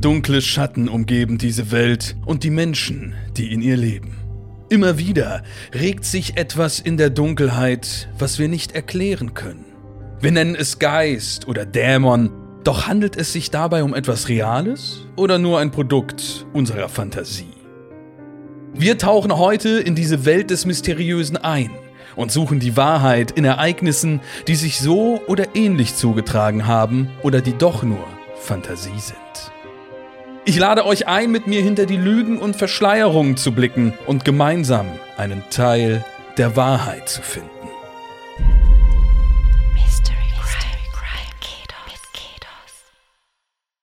Dunkle Schatten umgeben diese Welt und die Menschen, die in ihr leben. Immer wieder regt sich etwas in der Dunkelheit, was wir nicht erklären können. Wir nennen es Geist oder Dämon, doch handelt es sich dabei um etwas Reales oder nur ein Produkt unserer Fantasie? Wir tauchen heute in diese Welt des Mysteriösen ein und suchen die Wahrheit in Ereignissen, die sich so oder ähnlich zugetragen haben oder die doch nur Fantasie sind. Ich lade euch ein, mit mir hinter die Lügen und Verschleierungen zu blicken und gemeinsam einen Teil der Wahrheit zu finden.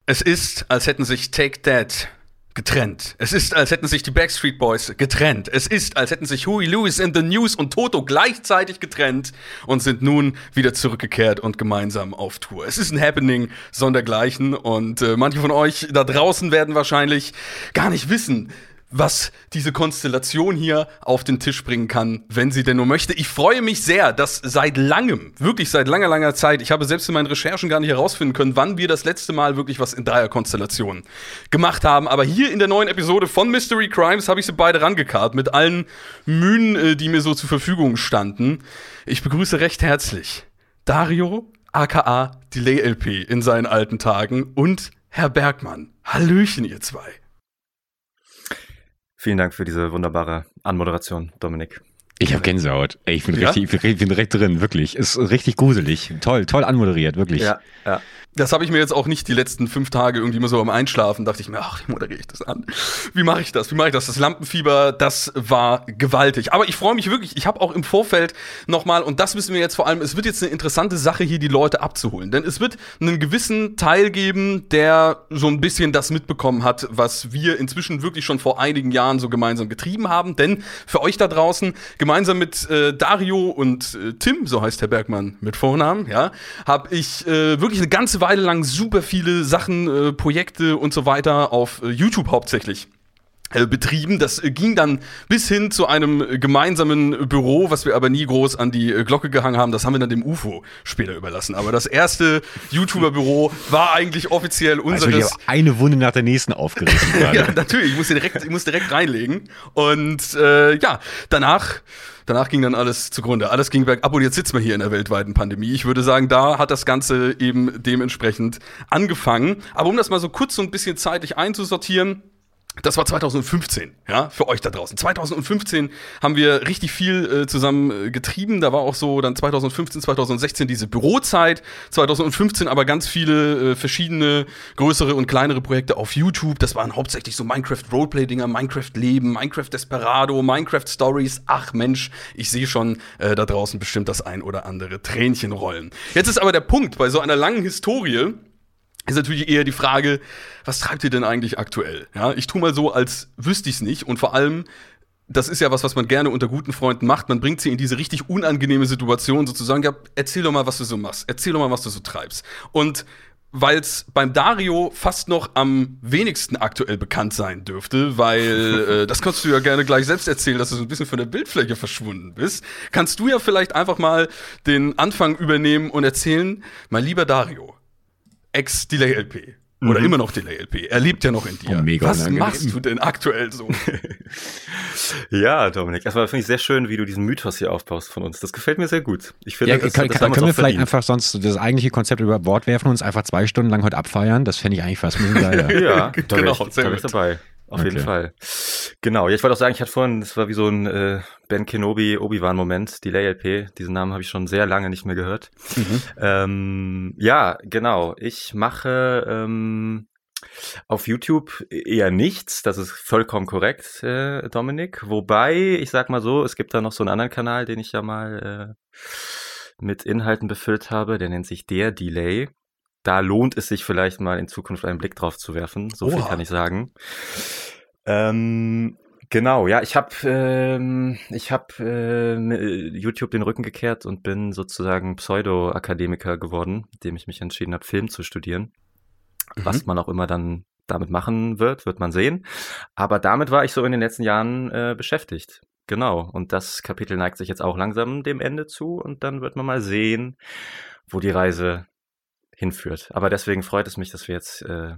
Es ist, als hätten sich Take That getrennt. Es ist, als hätten sich die Backstreet Boys getrennt. Es ist, als hätten sich Huey Lewis in The News und Toto gleichzeitig getrennt und sind nun wieder zurückgekehrt und gemeinsam auf Tour. Es ist ein Happening sondergleichen und äh, manche von euch da draußen werden wahrscheinlich gar nicht wissen, was diese Konstellation hier auf den Tisch bringen kann, wenn sie denn nur möchte. Ich freue mich sehr, dass seit langem, wirklich seit langer, langer Zeit, ich habe selbst in meinen Recherchen gar nicht herausfinden können, wann wir das letzte Mal wirklich was in Dreierkonstellationen gemacht haben. Aber hier in der neuen Episode von Mystery Crimes habe ich sie beide rangekarrt mit allen Mühen, äh, die mir so zur Verfügung standen. Ich begrüße recht herzlich Dario, aka Delay LP in seinen alten Tagen und Herr Bergmann. Hallöchen, ihr zwei. Vielen Dank für diese wunderbare Anmoderation, Dominik. Ich habe Gänsehaut. Ey, ich bin, ja? richtig, ich bin direkt drin, wirklich. Ist richtig gruselig. Toll, toll anmoderiert, wirklich. Ja, ja. Das habe ich mir jetzt auch nicht die letzten fünf Tage irgendwie immer so beim Einschlafen, dachte ich mir, ach, wie moderiere ich das an? Wie mache ich das? Wie mache ich das? Das Lampenfieber, das war gewaltig. Aber ich freue mich wirklich, ich habe auch im Vorfeld nochmal, und das wissen wir jetzt vor allem, es wird jetzt eine interessante Sache hier, die Leute abzuholen. Denn es wird einen gewissen Teil geben, der so ein bisschen das mitbekommen hat, was wir inzwischen wirklich schon vor einigen Jahren so gemeinsam getrieben haben. Denn für euch da draußen, gemeinsam mit äh, Dario und äh, Tim, so heißt Herr Bergmann mit Vornamen, ja, habe ich äh, wirklich eine ganze Weile lang super viele Sachen, äh, Projekte und so weiter auf äh, YouTube hauptsächlich äh, betrieben. Das äh, ging dann bis hin zu einem gemeinsamen Büro, was wir aber nie groß an die äh, Glocke gehangen haben. Das haben wir dann dem UFO später überlassen. Aber das erste YouTuber-Büro war eigentlich offiziell unseres. Also ich eine Wunde nach der nächsten aufgerissen. ja, natürlich. Ich muss direkt, ich muss direkt reinlegen. Und äh, ja, danach Danach ging dann alles zugrunde. Alles ging bergab und jetzt sitzen wir hier in der weltweiten Pandemie. Ich würde sagen, da hat das Ganze eben dementsprechend angefangen. Aber um das mal so kurz so ein bisschen zeitlich einzusortieren, das war 2015, ja, für euch da draußen. 2015 haben wir richtig viel äh, zusammen äh, getrieben. Da war auch so dann 2015, 2016 diese Bürozeit. 2015 aber ganz viele äh, verschiedene größere und kleinere Projekte auf YouTube. Das waren hauptsächlich so Minecraft Roleplay-Dinger, Minecraft Leben, Minecraft Desperado, Minecraft Stories. Ach Mensch, ich sehe schon äh, da draußen bestimmt das ein oder andere Tränchen rollen. Jetzt ist aber der Punkt bei so einer langen Historie ist natürlich eher die Frage, was treibt ihr denn eigentlich aktuell? Ja, ich tu mal so, als wüsste ich es nicht und vor allem das ist ja was, was man gerne unter guten Freunden macht. Man bringt sie in diese richtig unangenehme Situation sozusagen. Ja, erzähl doch mal, was du so machst. Erzähl doch mal, was du so treibst. Und weil es beim Dario fast noch am wenigsten aktuell bekannt sein dürfte, weil äh, das kannst du ja gerne gleich selbst erzählen, dass du so ein bisschen von der Bildfläche verschwunden bist, kannst du ja vielleicht einfach mal den Anfang übernehmen und erzählen, mein lieber Dario, Ex-Delay-LP. Oder mhm. immer noch Delay-LP. Er lebt ja noch in dir. Oh, mega Was unangenehm. machst du denn aktuell so? ja, Dominik, erstmal finde ich sehr schön, wie du diesen Mythos hier aufbaust von uns. Das gefällt mir sehr gut. Ich finde, ja, das, kann, das kann, können wir vielleicht einfach sonst das eigentliche Konzept über Bord werfen und uns einfach zwei Stunden lang heute abfeiern? Das fände ich eigentlich fast ein bisschen geiler. ja, da genau, ich, sehr da gut. dabei. Auf okay. jeden Fall. Genau, ja, ich wollte auch sagen, ich hatte vorhin, das war wie so ein äh, Ben Kenobi Obi-Wan-Moment, Delay LP. Diesen Namen habe ich schon sehr lange nicht mehr gehört. Mhm. Ähm, ja, genau. Ich mache ähm, auf YouTube eher nichts, das ist vollkommen korrekt, äh, Dominik. Wobei, ich sag mal so, es gibt da noch so einen anderen Kanal, den ich ja mal äh, mit Inhalten befüllt habe, der nennt sich Der Delay da lohnt es sich vielleicht mal in Zukunft einen Blick drauf zu werfen. So Oha. viel kann ich sagen. Ähm, genau, ja, ich habe ähm, ich habe äh, YouTube den Rücken gekehrt und bin sozusagen Pseudo-Akademiker geworden, indem ich mich entschieden habe, Film zu studieren. Mhm. Was man auch immer dann damit machen wird, wird man sehen. Aber damit war ich so in den letzten Jahren äh, beschäftigt. Genau. Und das Kapitel neigt sich jetzt auch langsam dem Ende zu und dann wird man mal sehen, wo die Reise hinführt. Aber deswegen freut es mich, dass wir jetzt äh,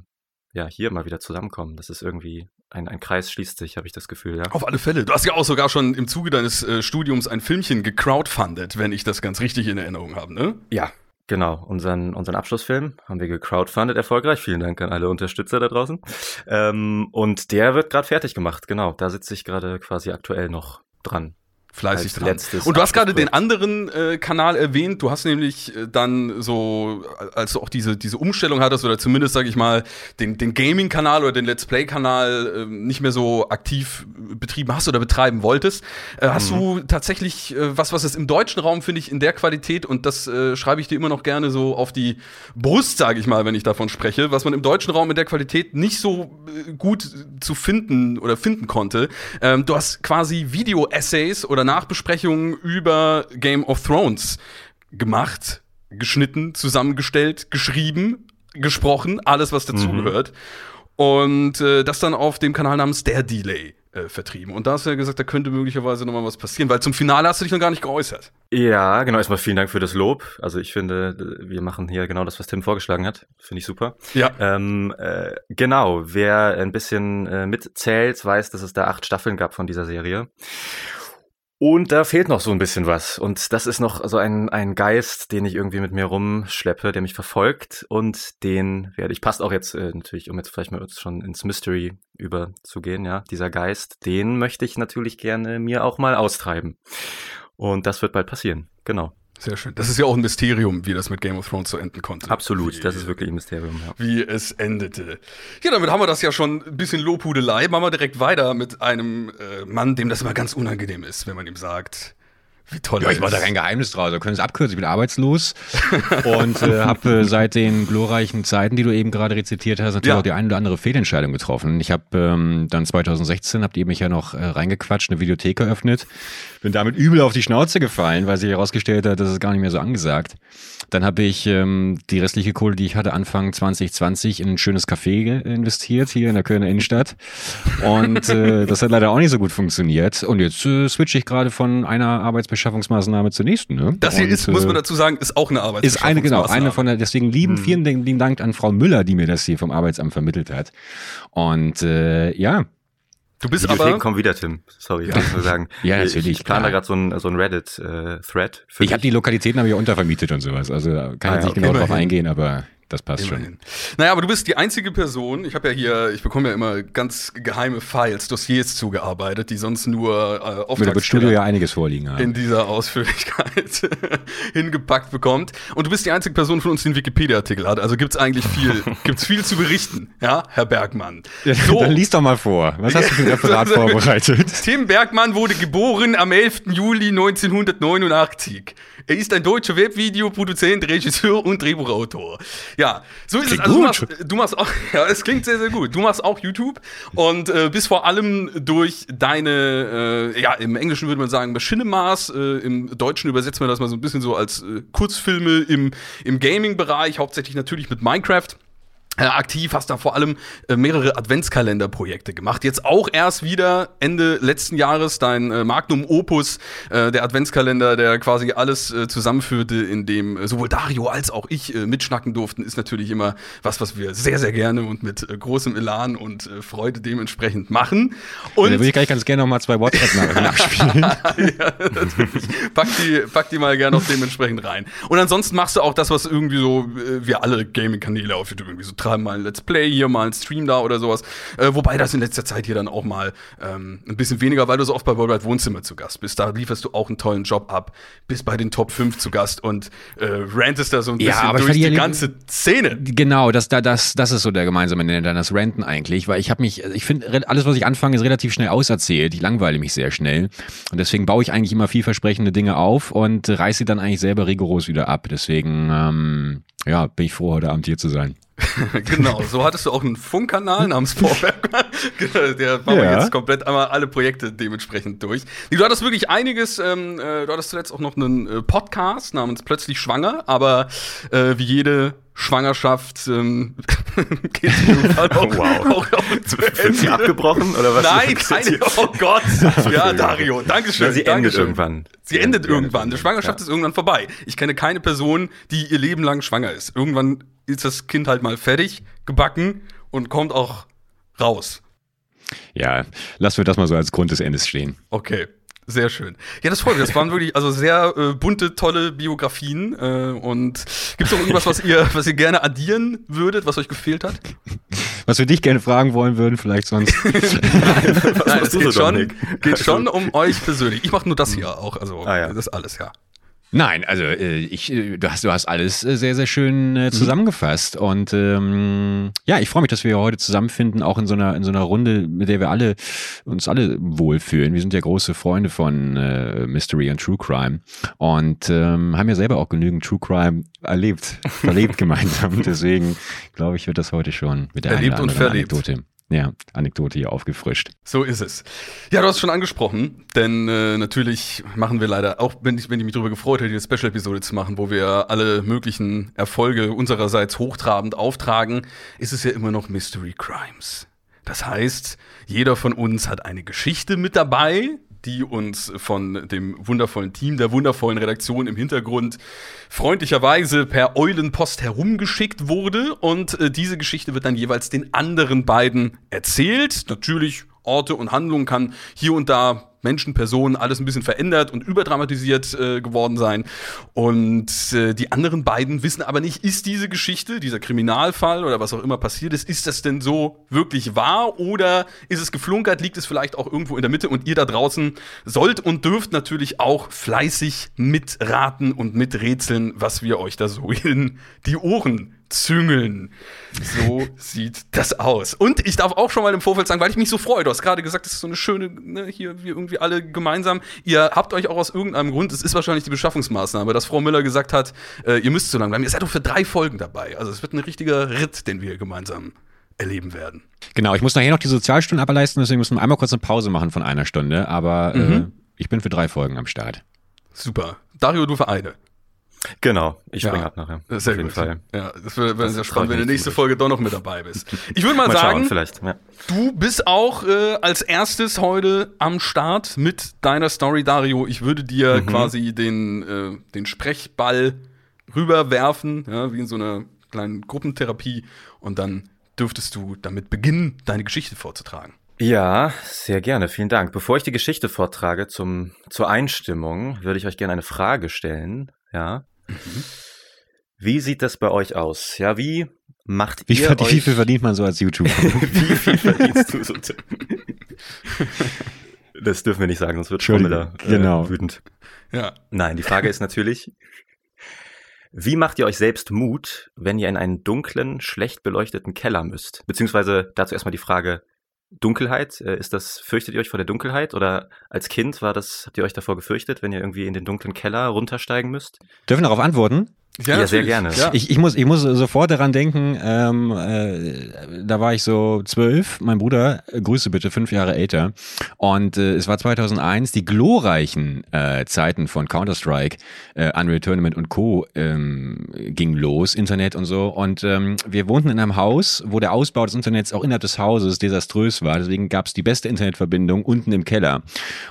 ja hier mal wieder zusammenkommen. Das ist irgendwie ein, ein Kreis schließt sich, habe ich das Gefühl, ja. Auf alle Fälle. Du hast ja auch sogar schon im Zuge deines äh, Studiums ein Filmchen gecrowdfundet, wenn ich das ganz richtig in Erinnerung habe, ne? Ja, Genau, unseren, unseren Abschlussfilm haben wir gecrowdfundet erfolgreich. Vielen Dank an alle Unterstützer da draußen. Ähm, und der wird gerade fertig gemacht, genau. Da sitze ich gerade quasi aktuell noch dran fleißig dran. Und du hast gerade den anderen äh, Kanal erwähnt. Du hast nämlich äh, dann so, als du auch diese, diese Umstellung hattest, oder zumindest, sag ich mal, den, den Gaming-Kanal oder den Let's Play-Kanal äh, nicht mehr so aktiv betrieben hast oder betreiben wolltest. Äh, hast mhm. du tatsächlich äh, was, was es im deutschen Raum, finde ich, in der Qualität, und das äh, schreibe ich dir immer noch gerne so auf die Brust, sage ich mal, wenn ich davon spreche, was man im deutschen Raum in der Qualität nicht so äh, gut zu finden oder finden konnte. Ähm, du hast quasi Video-Essays oder Nachbesprechungen über Game of Thrones gemacht, geschnitten, zusammengestellt, geschrieben, gesprochen, alles, was dazugehört. Mhm. Und äh, das dann auf dem Kanal namens Der Delay äh, vertrieben. Und da hast du ja gesagt, da könnte möglicherweise nochmal was passieren, weil zum Finale hast du dich noch gar nicht geäußert. Ja, genau. Erstmal vielen Dank für das Lob. Also ich finde, wir machen hier genau das, was Tim vorgeschlagen hat. Finde ich super. Ja. Ähm, äh, genau. Wer ein bisschen äh, mitzählt, weiß, dass es da acht Staffeln gab von dieser Serie. Und da fehlt noch so ein bisschen was. Und das ist noch so ein, ein Geist, den ich irgendwie mit mir rumschleppe, der mich verfolgt. Und den werde ich, passt auch jetzt äh, natürlich, um jetzt vielleicht mal schon ins Mystery überzugehen, ja. Dieser Geist, den möchte ich natürlich gerne mir auch mal austreiben. Und das wird bald passieren. Genau. Sehr schön. Das ist ja auch ein Mysterium, wie das mit Game of Thrones so enden konnte. Absolut, wie, das ist wirklich ein Mysterium, ja. Wie es endete. Ja, damit haben wir das ja schon ein bisschen Lobhudelei. Machen wir direkt weiter mit einem äh, Mann, dem das immer ganz unangenehm ist, wenn man ihm sagt, wie toll ja, ich mache da kein Geheimnis draus. Wir können es abkürzen. Ich bin arbeitslos und äh, habe äh, seit den glorreichen Zeiten, die du eben gerade rezitiert hast, natürlich ja. auch die eine oder andere Fehlentscheidung getroffen. Ich habe ähm, dann 2016, habt ihr mich ja noch äh, reingequatscht, eine Videothek eröffnet. Bin damit übel auf die Schnauze gefallen, weil sich herausgestellt hat, das ist gar nicht mehr so angesagt. Dann habe ich ähm, die restliche Kohle, die ich hatte, Anfang 2020 in ein schönes Café investiert, hier in der Kölner Innenstadt. Und äh, das hat leider auch nicht so gut funktioniert. Und jetzt äh, switche ich gerade von einer Arbeitsbeschaffungsmaßnahme zur nächsten. Ne? Das hier Und, ist, muss man äh, dazu sagen, ist auch eine Arbeitsbeschaffungsmaßnahme. Ist eine, genau, eine von der, deswegen lieben, hm. vielen lieben Dank an Frau Müller, die mir das hier vom Arbeitsamt vermittelt hat. Und äh, ja, Du bist Videotheken aber kommen wieder, Tim. Sorry, ja. muss ich sagen. ja, natürlich. Ich, ich plane da gerade so ein, so ein Reddit-Thread. Äh, ich habe die Lokalitäten aber ja untervermietet und sowas. Also kann ah, jetzt nicht okay, genau drauf eingehen, aber das passt Immerhin. schon. Naja, aber du bist die einzige Person, ich habe ja hier, ich bekomme ja immer ganz geheime Files, Dossiers zugearbeitet, die sonst nur äh, auf Da wird Studio ja einiges vorliegen haben. In dieser Ausführlichkeit hingepackt bekommt. Und du bist die einzige Person von uns, die einen Wikipedia-Artikel hat. Also gibt's eigentlich viel, gibt's viel zu berichten, ja, Herr Bergmann. Ja, so. Dann lies doch mal vor. Was hast du für ein Referat vorbereitet? Tim Bergmann wurde geboren am 11. Juli 1989. Er ist ein deutscher Webvideoproduzent, Regisseur und Drehbuchautor. Ja, so ist klingt es. Also du machst, du machst, auch, ja, es klingt sehr, sehr gut. Du machst auch YouTube und äh, bist vor allem durch deine, äh, ja, im Englischen würde man sagen Machinemaß, äh, im Deutschen übersetzt man das mal so ein bisschen so als äh, Kurzfilme im, im Gaming-Bereich, hauptsächlich natürlich mit Minecraft aktiv, hast da vor allem äh, mehrere Adventskalenderprojekte gemacht. Jetzt auch erst wieder Ende letzten Jahres dein äh, Magnum Opus, äh, der Adventskalender, der quasi alles äh, zusammenführte, in dem äh, sowohl Dario als auch ich äh, mitschnacken durften, ist natürlich immer was, was wir sehr, sehr gerne und mit äh, großem Elan und äh, Freude dementsprechend machen. Und ja, da würde ich gleich ganz gerne noch mal zwei WhatsApp-Nachrichten abspielen. ja, natürlich. Pack die, pack die mal gerne noch dementsprechend rein. Und ansonsten machst du auch das, was irgendwie so, äh, wir alle Gaming-Kanäle auf YouTube irgendwie so treiben mal ein Let's Play hier, mal ein Stream da oder sowas. Äh, wobei das in letzter Zeit hier dann auch mal ähm, ein bisschen weniger, weil du so oft bei Worldwide Wohnzimmer zu Gast bist. Da lieferst du auch einen tollen Job ab, bist bei den Top 5 zu Gast und äh, rantest da so ein ja, bisschen durch die ganze Szene. Genau, das, das, das ist so der gemeinsame Nenner, das Ranten eigentlich, weil ich habe mich, ich finde, alles, was ich anfange, ist relativ schnell auserzählt. Ich langweile mich sehr schnell und deswegen baue ich eigentlich immer vielversprechende Dinge auf und reiße sie dann eigentlich selber rigoros wieder ab. Deswegen, ähm, ja, bin ich froh, heute Abend hier zu sein. genau, so hattest du auch einen Funkkanal namens Vorwerk. Der machen ja. wir jetzt komplett einmal alle Projekte dementsprechend durch. Du hattest wirklich einiges, ähm, äh, du hattest zuletzt auch noch einen äh, Podcast namens Plötzlich Schwanger, aber äh, wie jede Schwangerschaft ähm, geht auch, wow. auch, auch zu Wird sie abgebrochen oder was? Nein, keine, oh Gott. Ja, Dario, Dankeschön. Ja, sie Dankeschön. endet irgendwann. Sie endet irgendwann. Die Schwangerschaft ja. ist irgendwann vorbei. Ich kenne keine Person, die ihr Leben lang schwanger ist. Irgendwann ist das Kind halt mal fertig, gebacken und kommt auch raus. Ja, lassen wir das mal so als Grund des Endes stehen. Okay. Sehr schön. Ja, das freut mich. Das waren wirklich also sehr äh, bunte, tolle Biografien. Äh, und gibt es noch irgendwas, was ihr, was ihr gerne addieren würdet, was euch gefehlt hat? Was wir dich gerne fragen wollen würden, vielleicht sonst. Nein, Nein es geht schon, geht schon um euch persönlich. Ich mache nur das hier auch. Also ah, ja. das alles, ja. Nein, also äh, ich, äh, du hast, du hast alles äh, sehr, sehr schön mhm. zusammengefasst. Und ähm, ja, ich freue mich, dass wir heute zusammenfinden, auch in so einer, in so einer Runde, mit der wir alle uns alle wohlfühlen. Wir sind ja große Freunde von äh, Mystery und True Crime und ähm, haben ja selber auch genügend True Crime erlebt, verlebt gemeinsam. Deswegen glaube ich, wird das heute schon mit der Erlebt und verlebt. Anekdote ja, Anekdote hier aufgefrischt. So ist es. Ja, du hast es schon angesprochen, denn äh, natürlich machen wir leider, auch wenn ich, wenn ich mich darüber gefreut hätte, die Special-Episode zu machen, wo wir alle möglichen Erfolge unsererseits hochtrabend auftragen, ist es ja immer noch Mystery Crimes. Das heißt, jeder von uns hat eine Geschichte mit dabei, die uns von dem wundervollen Team, der wundervollen Redaktion im Hintergrund freundlicherweise per Eulenpost herumgeschickt wurde. Und äh, diese Geschichte wird dann jeweils den anderen beiden erzählt. Natürlich Orte und Handlungen kann hier und da Menschen, Personen, alles ein bisschen verändert und überdramatisiert äh, geworden sein. Und äh, die anderen beiden wissen aber nicht, ist diese Geschichte, dieser Kriminalfall oder was auch immer passiert ist, ist das denn so wirklich wahr oder ist es geflunkert, liegt es vielleicht auch irgendwo in der Mitte und ihr da draußen sollt und dürft natürlich auch fleißig mitraten und miträtseln, was wir euch da so in die Ohren züngeln. So sieht das aus. Und ich darf auch schon mal im Vorfeld sagen, weil ich mich so freue. Du hast gerade gesagt, das ist so eine schöne, ne, hier, wir irgendwie alle gemeinsam. Ihr habt euch auch aus irgendeinem Grund, es ist wahrscheinlich die Beschaffungsmaßnahme, dass Frau Müller gesagt hat, äh, ihr müsst so lange bleiben. Ihr seid doch für drei Folgen dabei. Also es wird ein richtiger Ritt, den wir gemeinsam erleben werden. Genau, ich muss nachher noch die Sozialstunden ableisten, deswegen müssen wir einmal kurz eine Pause machen von einer Stunde. Aber äh, mhm. äh, ich bin für drei Folgen am Start. Super. Dario, du für eine. Genau, ich springe ja, ab nachher. Sehr auf jeden gut. Fall. Ja, das wäre wär sehr spannend, wenn du nächste Folge doch noch mit dabei bist. Ich würde mal, mal, sagen, schauen, vielleicht, ja. du bist auch äh, als erstes heute am Start mit deiner Story, Dario. Ich würde dir mhm. quasi den, äh, den Sprechball rüberwerfen, ja, wie in so einer kleinen Gruppentherapie. Und dann dürftest du damit beginnen, deine Geschichte vorzutragen. Ja, sehr gerne. Vielen Dank. Bevor ich die Geschichte vortrage zum, zur Einstimmung, würde ich euch gerne eine Frage stellen. Ja. Mhm. Wie sieht das bei euch aus? Ja, wie macht wie ihr euch... Wie viel verdient man so als YouTuber? wie viel verdienst du so? das dürfen wir nicht sagen, sonst wird Schmiller äh, genau. wütend. Ja. Nein, die Frage ist natürlich, wie macht ihr euch selbst Mut, wenn ihr in einen dunklen, schlecht beleuchteten Keller müsst? Beziehungsweise dazu erstmal die Frage, Dunkelheit, äh, ist das, fürchtet ihr euch vor der Dunkelheit oder als Kind war das, habt ihr euch davor gefürchtet, wenn ihr irgendwie in den dunklen Keller runtersteigen müsst? Dürfen darauf antworten? Ja, ja sehr gerne. Ja. Ich, ich, muss, ich muss sofort daran denken, ähm, äh, da war ich so zwölf, mein Bruder, äh, Grüße bitte, fünf Jahre älter. Und äh, es war 2001, die glorreichen äh, Zeiten von Counter-Strike, äh, Unreal Tournament und Co. Ähm, ging los, Internet und so. Und ähm, wir wohnten in einem Haus, wo der Ausbau des Internets auch innerhalb des Hauses desaströs war. Deswegen gab es die beste Internetverbindung unten im Keller.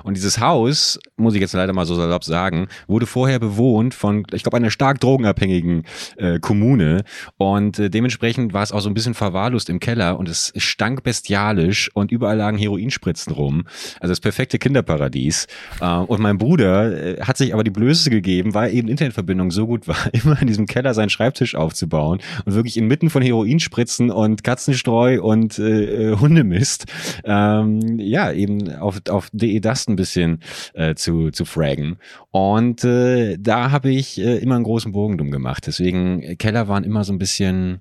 Und dieses Haus, muss ich jetzt leider mal so salopp sagen, wurde vorher bewohnt von, ich glaube, einer stark Drogen unabhängigen äh, Kommune. Und äh, dementsprechend war es auch so ein bisschen verwahrlost im Keller und es stank bestialisch und überall lagen Heroinspritzen rum. Also das perfekte Kinderparadies. Äh, und mein Bruder äh, hat sich aber die Blöße gegeben, weil eben Internetverbindung so gut war, immer in diesem Keller seinen Schreibtisch aufzubauen und wirklich inmitten von Heroinspritzen und Katzenstreu und äh, äh Hundemist, ähm, ja, eben auf, auf DE Dust ein bisschen äh, zu, zu fraggen. Und äh, da habe ich äh, immer einen großen Bogen drum gemacht. Deswegen, äh, Keller waren immer so ein bisschen,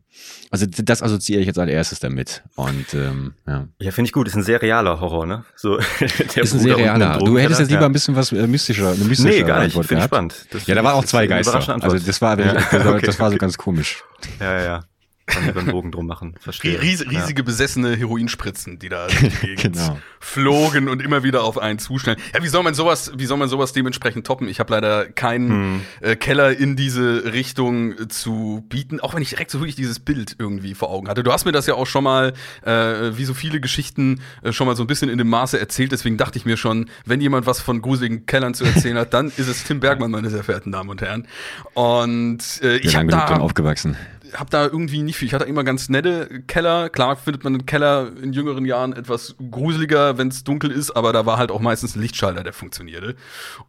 also das assoziiere ich jetzt als erstes damit. Und ähm, ja. Ja, finde ich gut. Ist ein sehr realer Horror, ne? So, ist ein sehr realer. Du hättest jetzt lieber ja. ein bisschen was äh, mystischer, eine mystische Nee, gar nicht. Finde ich spannend. Das ja, da war auch zwei Geister. Also das war, das, war, okay, das war so ganz komisch. Ja, ja, ja. Kann über den Bogen drum machen. Verstehe. Ries riesige ja. besessene Heroinspritzen, die da genau. flogen und immer wieder auf einen zuschnellen. Ja, wie soll man sowas, wie soll man sowas dementsprechend toppen? Ich habe leider keinen hm. äh, Keller in diese Richtung äh, zu bieten, auch wenn ich direkt so wirklich dieses Bild irgendwie vor Augen hatte. Du hast mir das ja auch schon mal, äh, wie so viele Geschichten, äh, schon mal so ein bisschen in dem Maße erzählt. Deswegen dachte ich mir schon, wenn jemand was von gruseligen Kellern zu erzählen hat, dann ist es Tim Bergmann, meine sehr verehrten Damen und Herren. Und äh, ich habe da aufgewachsen habe da irgendwie nicht viel. Ich hatte immer ganz nette Keller. Klar findet man einen Keller in jüngeren Jahren etwas gruseliger, wenn es dunkel ist, aber da war halt auch meistens ein Lichtschalter, der funktionierte.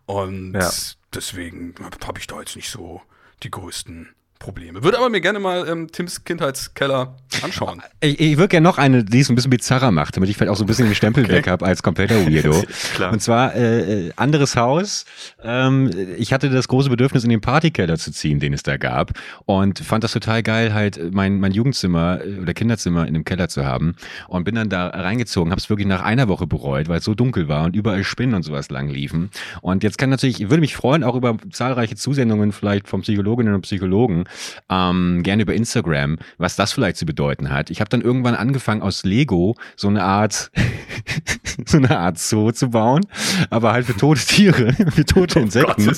Und ja. deswegen habe ich da jetzt nicht so die größten Probleme. Würde aber mir gerne mal ähm, Tims Kindheitskeller anschauen. Ich, ich würde gerne noch eine, die es ein bisschen bizarrer macht, damit ich vielleicht auch so ein bisschen den Stempel okay. weg habe als kompletter Weirdo. Und zwar äh, äh, anderes Haus. Ähm, ich hatte das große Bedürfnis, in den Partykeller zu ziehen, den es da gab. Und fand das total geil, halt mein, mein Jugendzimmer äh, oder Kinderzimmer in dem Keller zu haben. Und bin dann da reingezogen, habe es wirklich nach einer Woche bereut, weil es so dunkel war und überall Spinnen und sowas lang liefen. Und jetzt kann natürlich, ich würde mich freuen, auch über zahlreiche Zusendungen vielleicht von Psychologinnen und Psychologen, ähm, gerne über Instagram, was das vielleicht zu bedeuten hat. Ich habe dann irgendwann angefangen aus Lego so eine Art so eine Art Zoo zu bauen, aber halt für tote Tiere, für tote oh Insekten.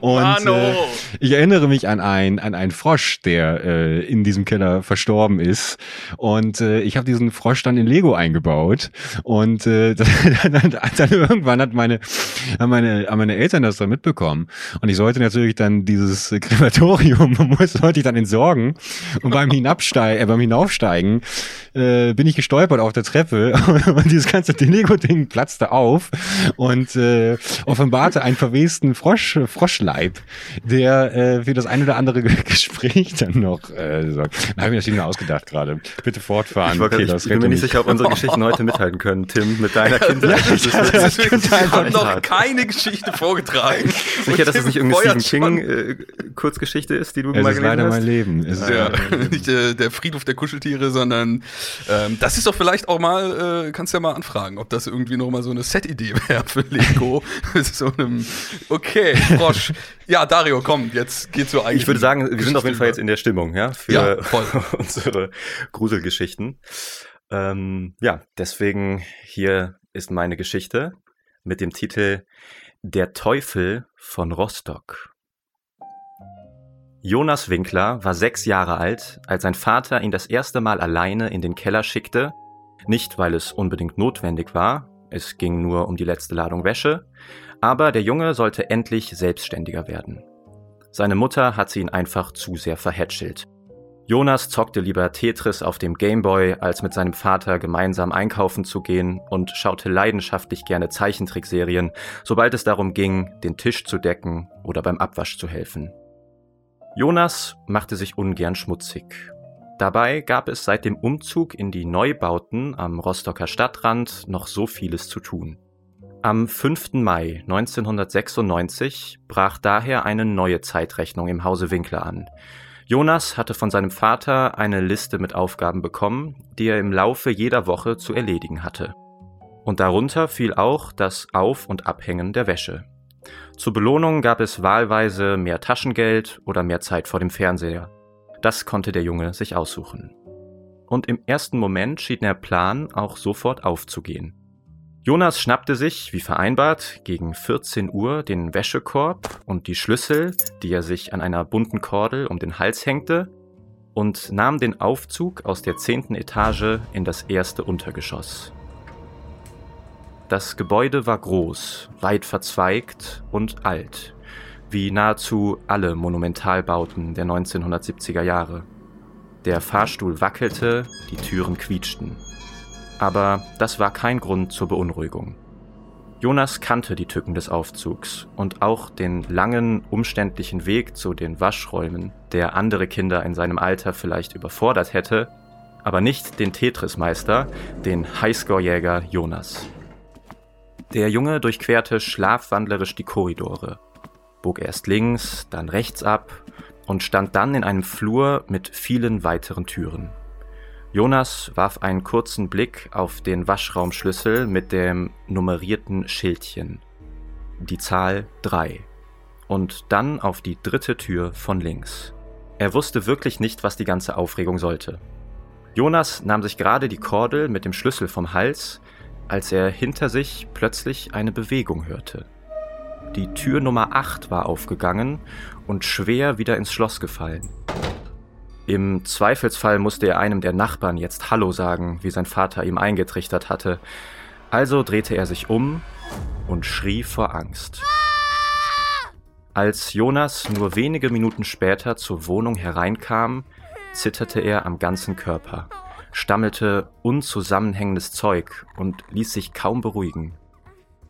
Oh, und Mano. äh, ich erinnere mich an ein an einen Frosch, der äh, in diesem Keller verstorben ist und äh, ich habe diesen Frosch dann in Lego eingebaut und äh, dann, dann, dann irgendwann hat meine haben meine haben meine Eltern das dann mitbekommen und ich sollte natürlich dann dieses Krematorium muss sollte ich dann entsorgen und beim Hinabsteigen, äh, beim Hinaufsteigen äh, bin ich gestolpert auf der Treppe und dieses ganze Lego-Ding platzte auf und äh, offenbarte einen verwesten Frosch, Froschleib, der äh, für das ein oder andere Gespräch dann noch äh, sorgt. Da habe ich natürlich nur ausgedacht gerade. Bitte fortfahren. Ich, okay, ich, ich bin mir nicht sicher, ob unsere Geschichten heute mithalten können, Tim, mit deiner Kindheit. Ja, das, das, das, das wir haben noch keine Geschichte vorgetragen. Sicher, dass es nicht irgendeine Stephen King äh, Kurzgeschichte ist, die du es mal hast? Ist leider mein Leben. Es ist ja, nicht äh, der Friedhof der Kuscheltiere, sondern ähm, das ist doch vielleicht auch mal, äh, kannst ja mal anfragen, ob das irgendwie noch mal so eine Set-Idee wäre für Lego. so einem, okay, Frosch. Ja, Dario, komm, jetzt geht's so eigentlich. Ich würde sagen, wir sind auf jeden Fall jetzt in der Stimmung, ja, für ja, unsere Gruselgeschichten. Ähm, ja, deswegen hier ist meine Geschichte mit dem Titel Der Teufel von Rostock. Jonas Winkler war sechs Jahre alt, als sein Vater ihn das erste Mal alleine in den Keller schickte, nicht weil es unbedingt notwendig war, es ging nur um die letzte Ladung Wäsche, aber der Junge sollte endlich selbstständiger werden. Seine Mutter hatte ihn einfach zu sehr verhätschelt. Jonas zockte lieber Tetris auf dem Gameboy, als mit seinem Vater gemeinsam einkaufen zu gehen und schaute leidenschaftlich gerne Zeichentrickserien, sobald es darum ging, den Tisch zu decken oder beim Abwasch zu helfen. Jonas machte sich ungern schmutzig. Dabei gab es seit dem Umzug in die Neubauten am Rostocker Stadtrand noch so vieles zu tun. Am 5. Mai 1996 brach daher eine neue Zeitrechnung im Hause Winkler an. Jonas hatte von seinem Vater eine Liste mit Aufgaben bekommen, die er im Laufe jeder Woche zu erledigen hatte. Und darunter fiel auch das Auf- und Abhängen der Wäsche. Zur Belohnung gab es wahlweise mehr Taschengeld oder mehr Zeit vor dem Fernseher. Das konnte der Junge sich aussuchen. Und im ersten Moment schien der Plan auch sofort aufzugehen. Jonas schnappte sich, wie vereinbart, gegen 14 Uhr den Wäschekorb und die Schlüssel, die er sich an einer bunten Kordel um den Hals hängte, und nahm den Aufzug aus der zehnten Etage in das erste Untergeschoss. Das Gebäude war groß, weit verzweigt und alt, wie nahezu alle Monumentalbauten der 1970er Jahre. Der Fahrstuhl wackelte, die Türen quietschten. Aber das war kein Grund zur Beunruhigung. Jonas kannte die Tücken des Aufzugs und auch den langen, umständlichen Weg zu den Waschräumen, der andere Kinder in seinem Alter vielleicht überfordert hätte, aber nicht den Tetris-Meister, den Highscore-Jäger Jonas. Der Junge durchquerte schlafwandlerisch die Korridore, bog erst links, dann rechts ab und stand dann in einem Flur mit vielen weiteren Türen. Jonas warf einen kurzen Blick auf den Waschraumschlüssel mit dem nummerierten Schildchen, die Zahl 3, und dann auf die dritte Tür von links. Er wusste wirklich nicht, was die ganze Aufregung sollte. Jonas nahm sich gerade die Kordel mit dem Schlüssel vom Hals, als er hinter sich plötzlich eine Bewegung hörte. Die Tür Nummer 8 war aufgegangen und schwer wieder ins Schloss gefallen. Im Zweifelsfall musste er einem der Nachbarn jetzt Hallo sagen, wie sein Vater ihm eingetrichtert hatte. Also drehte er sich um und schrie vor Angst. Als Jonas nur wenige Minuten später zur Wohnung hereinkam, zitterte er am ganzen Körper, stammelte unzusammenhängendes Zeug und ließ sich kaum beruhigen.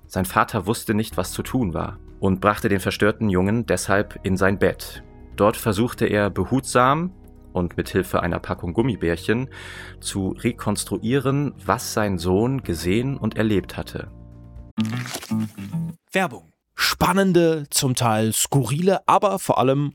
Sein Vater wusste nicht, was zu tun war und brachte den verstörten Jungen deshalb in sein Bett. Dort versuchte er behutsam und mit Hilfe einer Packung Gummibärchen zu rekonstruieren, was sein Sohn gesehen und erlebt hatte. Werbung. Spannende, zum Teil skurrile, aber vor allem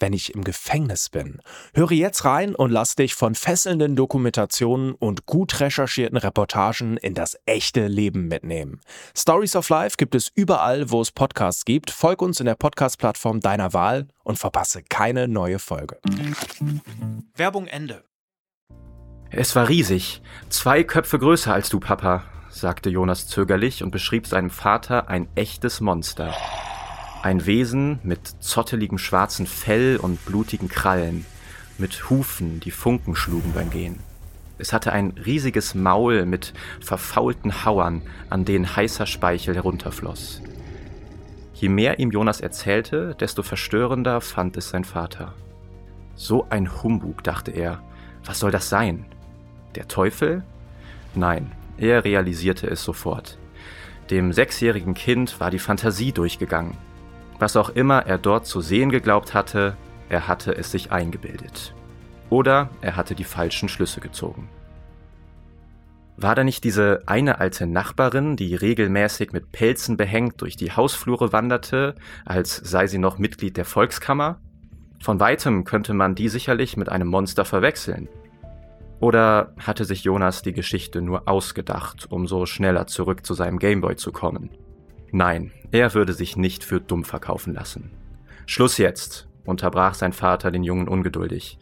wenn ich im Gefängnis bin? Höre jetzt rein und lass dich von fesselnden Dokumentationen und gut recherchierten Reportagen in das echte Leben mitnehmen. Stories of Life gibt es überall, wo es Podcasts gibt. Folg uns in der Podcast-Plattform deiner Wahl und verpasse keine neue Folge. Werbung Ende. Es war riesig. Zwei Köpfe größer als du, Papa, sagte Jonas zögerlich und beschrieb seinem Vater ein echtes Monster. Ein Wesen mit zotteligem schwarzen Fell und blutigen Krallen, mit Hufen, die Funken schlugen beim Gehen. Es hatte ein riesiges Maul mit verfaulten Hauern, an denen heißer Speichel herunterfloss. Je mehr ihm Jonas erzählte, desto verstörender fand es sein Vater. So ein Humbug, dachte er. Was soll das sein? Der Teufel? Nein, er realisierte es sofort. Dem sechsjährigen Kind war die Fantasie durchgegangen. Was auch immer er dort zu sehen geglaubt hatte, er hatte es sich eingebildet. Oder er hatte die falschen Schlüsse gezogen. War da nicht diese eine alte Nachbarin, die regelmäßig mit Pelzen behängt durch die Hausflure wanderte, als sei sie noch Mitglied der Volkskammer? Von weitem könnte man die sicherlich mit einem Monster verwechseln. Oder hatte sich Jonas die Geschichte nur ausgedacht, um so schneller zurück zu seinem Gameboy zu kommen? Nein, er würde sich nicht für dumm verkaufen lassen. Schluss jetzt, unterbrach sein Vater den Jungen ungeduldig.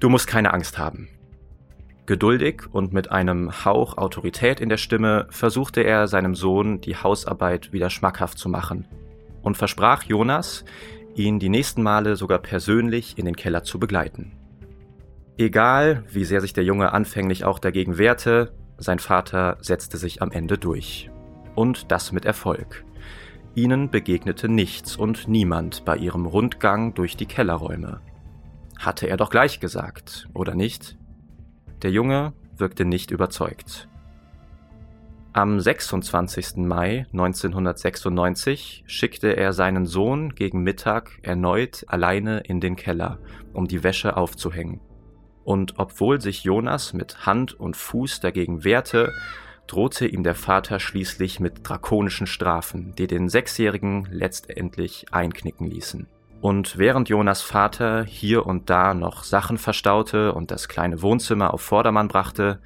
Du musst keine Angst haben. Geduldig und mit einem Hauch Autorität in der Stimme versuchte er seinem Sohn die Hausarbeit wieder schmackhaft zu machen und versprach Jonas, ihn die nächsten Male sogar persönlich in den Keller zu begleiten. Egal, wie sehr sich der Junge anfänglich auch dagegen wehrte, sein Vater setzte sich am Ende durch. Und das mit Erfolg. Ihnen begegnete nichts und niemand bei ihrem Rundgang durch die Kellerräume. Hatte er doch gleich gesagt, oder nicht? Der Junge wirkte nicht überzeugt. Am 26. Mai 1996 schickte er seinen Sohn gegen Mittag erneut alleine in den Keller, um die Wäsche aufzuhängen und obwohl sich Jonas mit Hand und Fuß dagegen wehrte, drohte ihm der Vater schließlich mit drakonischen Strafen, die den Sechsjährigen letztendlich einknicken ließen. Und während Jonas Vater hier und da noch Sachen verstaute und das kleine Wohnzimmer auf Vordermann brachte,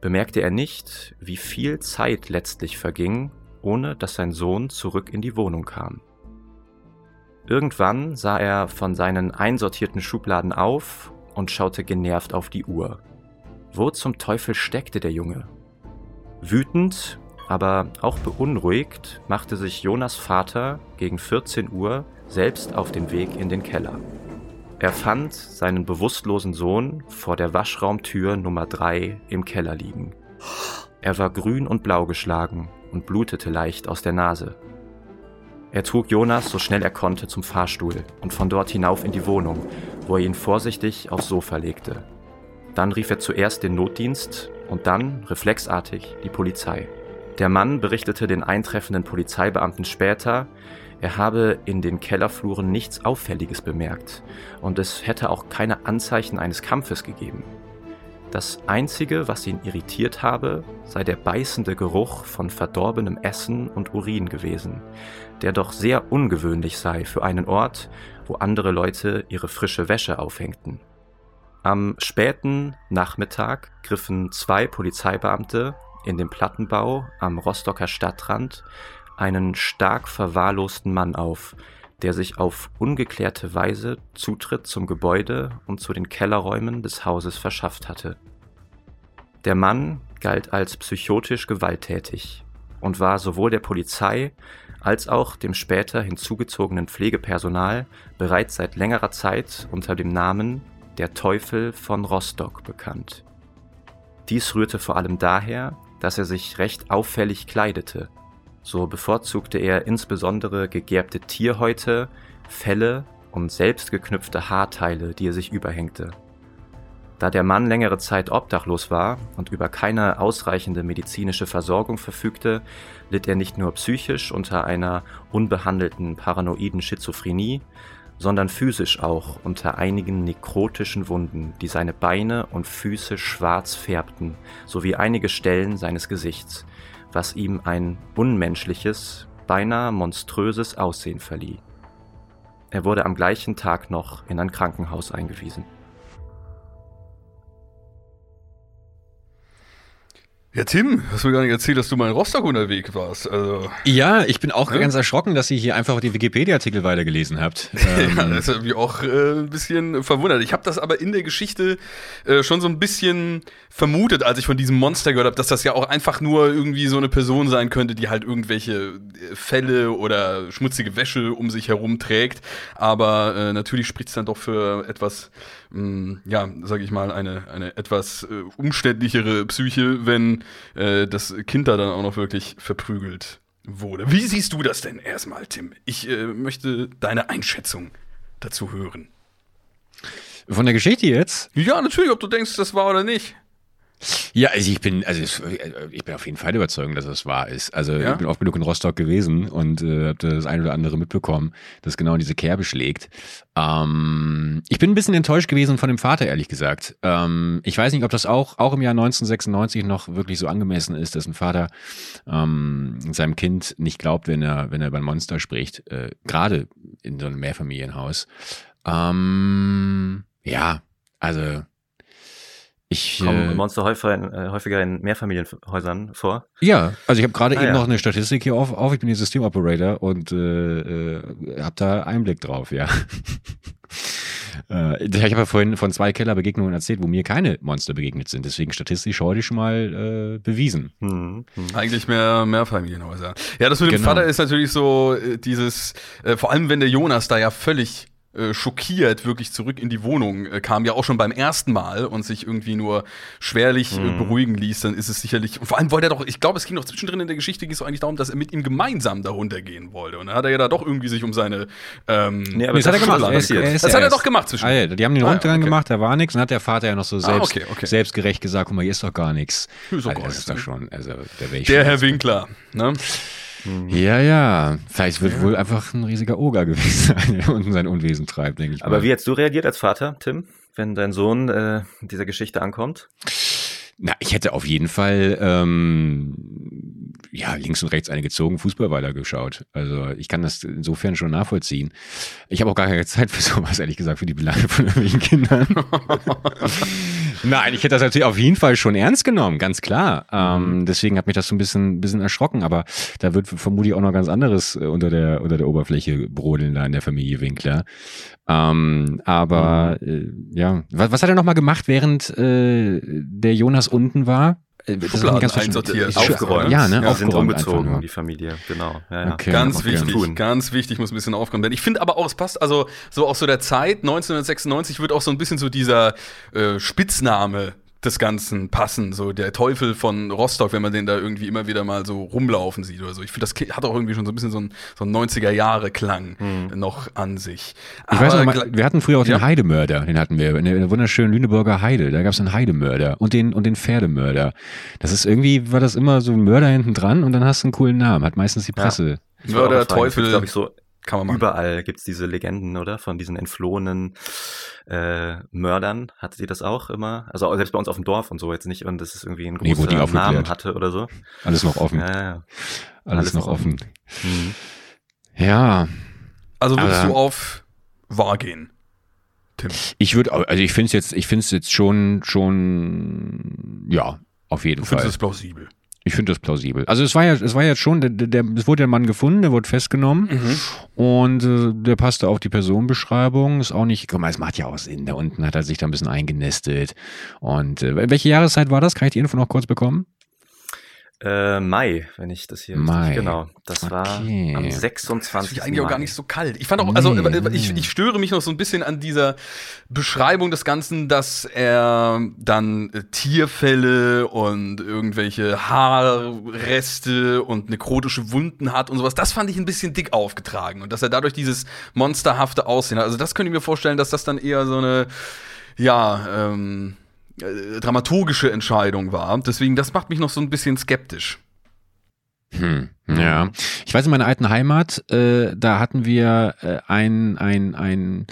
bemerkte er nicht, wie viel Zeit letztlich verging, ohne dass sein Sohn zurück in die Wohnung kam. Irgendwann sah er von seinen einsortierten Schubladen auf und schaute genervt auf die Uhr. Wo zum Teufel steckte der Junge? Wütend, aber auch beunruhigt, machte sich Jonas Vater gegen 14 Uhr selbst auf den Weg in den Keller. Er fand seinen bewusstlosen Sohn vor der Waschraumtür Nummer 3 im Keller liegen. Er war grün und blau geschlagen und blutete leicht aus der Nase. Er trug Jonas so schnell er konnte zum Fahrstuhl und von dort hinauf in die Wohnung, wo er ihn vorsichtig aufs Sofa legte. Dann rief er zuerst den Notdienst und dann, reflexartig, die Polizei. Der Mann berichtete den eintreffenden Polizeibeamten später, er habe in den Kellerfluren nichts Auffälliges bemerkt und es hätte auch keine Anzeichen eines Kampfes gegeben. Das Einzige, was ihn irritiert habe, sei der beißende Geruch von verdorbenem Essen und Urin gewesen, der doch sehr ungewöhnlich sei für einen Ort, wo andere Leute ihre frische Wäsche aufhängten. Am späten Nachmittag griffen zwei Polizeibeamte in dem Plattenbau am Rostocker Stadtrand einen stark verwahrlosten Mann auf, der sich auf ungeklärte Weise Zutritt zum Gebäude und zu den Kellerräumen des Hauses verschafft hatte. Der Mann galt als psychotisch gewalttätig und war sowohl der Polizei als auch dem später hinzugezogenen Pflegepersonal bereits seit längerer Zeit unter dem Namen der Teufel von Rostock bekannt. Dies rührte vor allem daher, dass er sich recht auffällig kleidete. So bevorzugte er insbesondere gegerbte Tierhäute, Felle und selbstgeknüpfte Haarteile, die er sich überhängte. Da der Mann längere Zeit obdachlos war und über keine ausreichende medizinische Versorgung verfügte, litt er nicht nur psychisch unter einer unbehandelten paranoiden Schizophrenie, sondern physisch auch unter einigen nekrotischen Wunden, die seine Beine und Füße schwarz färbten, sowie einige Stellen seines Gesichts, was ihm ein unmenschliches, beinahe monströses Aussehen verlieh. Er wurde am gleichen Tag noch in ein Krankenhaus eingewiesen. Ja, Tim, hast du mir gar nicht erzählt, dass du mal in Rostock unterwegs warst. Also, ja, ich bin auch ja? ganz erschrocken, dass ihr hier einfach die Wikipedia-Artikel weitergelesen habt. Ähm. ja, das hat mich auch äh, ein bisschen verwundert. Ich habe das aber in der Geschichte äh, schon so ein bisschen vermutet, als ich von diesem Monster gehört habe, dass das ja auch einfach nur irgendwie so eine Person sein könnte, die halt irgendwelche äh, Fälle oder schmutzige Wäsche um sich herum trägt. Aber äh, natürlich spricht es dann doch für etwas mh, ja, sage ich mal, eine, eine etwas äh, umständlichere Psyche, wenn äh, das Kind da dann auch noch wirklich verprügelt wurde. Wie siehst du das denn erstmal, Tim? Ich äh, möchte deine Einschätzung dazu hören. Von der Geschichte jetzt? Ja, natürlich, ob du denkst, das war oder nicht. Ja, also ich bin, also ich bin auf jeden Fall überzeugt, dass es wahr ist. Also ja? ich bin oft genug in Rostock gewesen und äh, habe das eine oder andere mitbekommen, das genau in diese Kerbe schlägt. Ähm, ich bin ein bisschen enttäuscht gewesen von dem Vater, ehrlich gesagt. Ähm, ich weiß nicht, ob das auch, auch im Jahr 1996 noch wirklich so angemessen ist, dass ein Vater ähm, seinem Kind nicht glaubt, wenn er, wenn er über ein Monster spricht, äh, gerade in so einem Mehrfamilienhaus. Ähm, ja, also ich, Kommen äh, Monster häufiger in, äh, häufiger in Mehrfamilienhäusern vor? Ja, also ich habe gerade ah, eben ja. noch eine Statistik hier auf, auf. ich bin hier Systemoperator und äh, äh, habe da Einblick drauf, ja. äh, ich habe ja vorhin von zwei Kellerbegegnungen erzählt, wo mir keine Monster begegnet sind. Deswegen statistisch heute schon mal äh, bewiesen. Hm, hm. Eigentlich mehr Mehrfamilienhäuser. Ja, das mit dem genau. Vater ist natürlich so äh, dieses, äh, vor allem wenn der Jonas da ja völlig äh, schockiert wirklich zurück in die Wohnung äh, kam, ja auch schon beim ersten Mal und sich irgendwie nur schwerlich mhm. äh, beruhigen ließ, dann ist es sicherlich. Und vor allem wollte er doch, ich glaube, es ging noch zwischendrin in der Geschichte, ging es eigentlich darum, dass er mit ihm gemeinsam da runtergehen wollte. Und dann hat er ja da doch irgendwie sich um seine. Ähm, nee, aber das, das hat er gemacht. Er ist, er ist das hat er doch gemacht zwischen. Ah, ja, die haben den ah, Rundgang okay. gemacht, da war nichts. Und hat der Vater ja noch so ah, selbst, ah, okay, okay. selbstgerecht gesagt: guck mal, hier ist doch gar nichts. Ist doch also, das ist doch schon. Also, der, der Herr Winkler, ne? Mhm. Ja, ja. Vielleicht wird ja. wohl einfach ein riesiger Oger gewesen sein, der unten sein Unwesen treibt, denke ich. Aber mal. wie hättest du reagiert als Vater, Tim, wenn dein Sohn äh, dieser Geschichte ankommt? Na, ich hätte auf jeden Fall ähm, ja links und rechts eine gezogen Fußball weitergeschaut. Also ich kann das insofern schon nachvollziehen. Ich habe auch gar keine Zeit für sowas, ehrlich gesagt, für die Belange von irgendwelchen Kindern. Nein, ich hätte das natürlich auf jeden Fall schon ernst genommen, ganz klar. Ähm, mhm. deswegen hat mich das so ein bisschen, bisschen erschrocken. Aber da wird vermutlich auch noch ganz anderes äh, unter der unter der Oberfläche brodeln da in der Familie Winkler. Ähm, aber mhm. äh, ja, was, was hat er noch mal gemacht, während äh, der Jonas unten war? Äh, Schubladen ganz einsortiert. Aufgeräumt. Ja, ne? Ja, aufgeräumt sind umgezogen, die Familie, genau. Ja, ja. Okay, ganz wichtig, tun. ganz wichtig, muss ein bisschen aufgeräumt werden. Ich finde aber auch, es passt, also so auch so der Zeit, 1996 wird auch so ein bisschen so dieser äh, Spitzname des Ganzen passen. So der Teufel von Rostock, wenn man den da irgendwie immer wieder mal so rumlaufen sieht oder so. Ich finde, das hat auch irgendwie schon so ein bisschen so ein, so ein 90er-Jahre-Klang hm. noch an sich. Ich Aber weiß noch, mal, wir hatten früher auch ja? den Heidemörder, den hatten wir in der, in der wunderschönen Lüneburger Heide. Da gab es einen Heidemörder und den, und den Pferdemörder. Das ist irgendwie, war das immer so ein Mörder hinten dran und dann hast du einen coolen Namen. Hat meistens die Presse. Ja. Mörder, Teufel. glaube ich, so kann man machen. Überall gibt's diese Legenden, oder? Von diesen entflohenen äh, Mördern. Hatte sie das auch immer? Also selbst bei uns auf dem Dorf und so jetzt nicht, und das ist irgendwie ein großer nee, Namen hatte oder so. Alles noch offen. Ja, ja. Alles, Alles noch offen. offen. Mhm. Ja. Also würdest du auf wahr gehen? Tim. Ich würde, also ich finde es jetzt, ich finde es jetzt schon, schon, ja, auf jeden du Fall. Du findest es plausibel. Ich finde das plausibel. Also es war ja, es war jetzt schon, der, der, es wurde der Mann gefunden, der wurde festgenommen mhm. und äh, der passte auf die Personenbeschreibung. Ist auch nicht, guck mal, es macht ja auch Sinn. Da unten hat er sich da ein bisschen eingenestet. Und äh, welche Jahreszeit war das? Kann ich die Info noch kurz bekommen? Äh, Mai, wenn ich das hier Mai. richtig, genau. Das Okay. war am Das 26. ist eigentlich auch Mai. gar nicht so kalt. Ich fand auch, also Nee. äh, ich, ich störe mich noch so ein bisschen an dieser Beschreibung des Ganzen, dass er dann äh, Tierfälle und irgendwelche Haarreste und nekrotische Wunden hat und sowas. Das fand ich ein bisschen dick aufgetragen und dass er dadurch dieses monsterhafte Aussehen hat. Also das könnte ich mir vorstellen, dass das dann eher so eine, ja, ähm, äh, dramaturgische Entscheidung war. Deswegen, das macht mich noch so ein bisschen skeptisch. Hm, ja. Ich weiß, in meiner alten Heimat, äh, da hatten wir äh, einen ein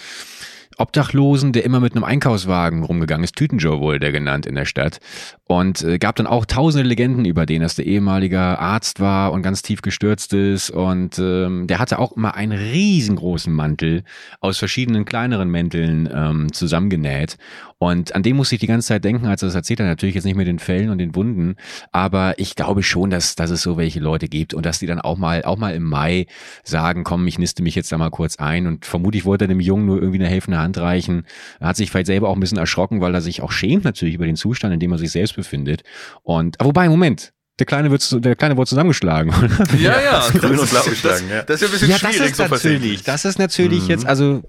Obdachlosen, der immer mit einem Einkaufswagen rumgegangen ist. Tütenjoe wurde der genannt in der Stadt. Und äh, gab dann auch tausende Legenden über den, dass der ehemaliger Arzt war und ganz tief gestürzt ist. Und ähm, der hatte auch immer einen riesengroßen Mantel aus verschiedenen kleineren Mänteln ähm, zusammengenäht. Und an den musste ich die ganze Zeit denken, als er das erzählt hat. Natürlich jetzt nicht mit den Fällen und den Wunden, aber ich glaube schon, dass, dass es so welche Leute gibt und dass die dann auch mal, auch mal im Mai sagen, komm, ich niste mich jetzt da mal kurz ein. Und vermutlich wollte er dem Jungen nur irgendwie eine helfende Hand reichen. Er hat sich vielleicht selber auch ein bisschen erschrocken, weil er sich auch schämt natürlich über den Zustand, in dem er sich selbst befindet. Und, wobei, Moment. Der Kleine wird, zu- der Kleine wurde zusammengeschlagen. oder? Ja, ja. grün und das, blau das, geschlagen, ja. das ist ja ein bisschen Ja, das schwierig ist so natürlich, das ist natürlich Mhm. jetzt, also,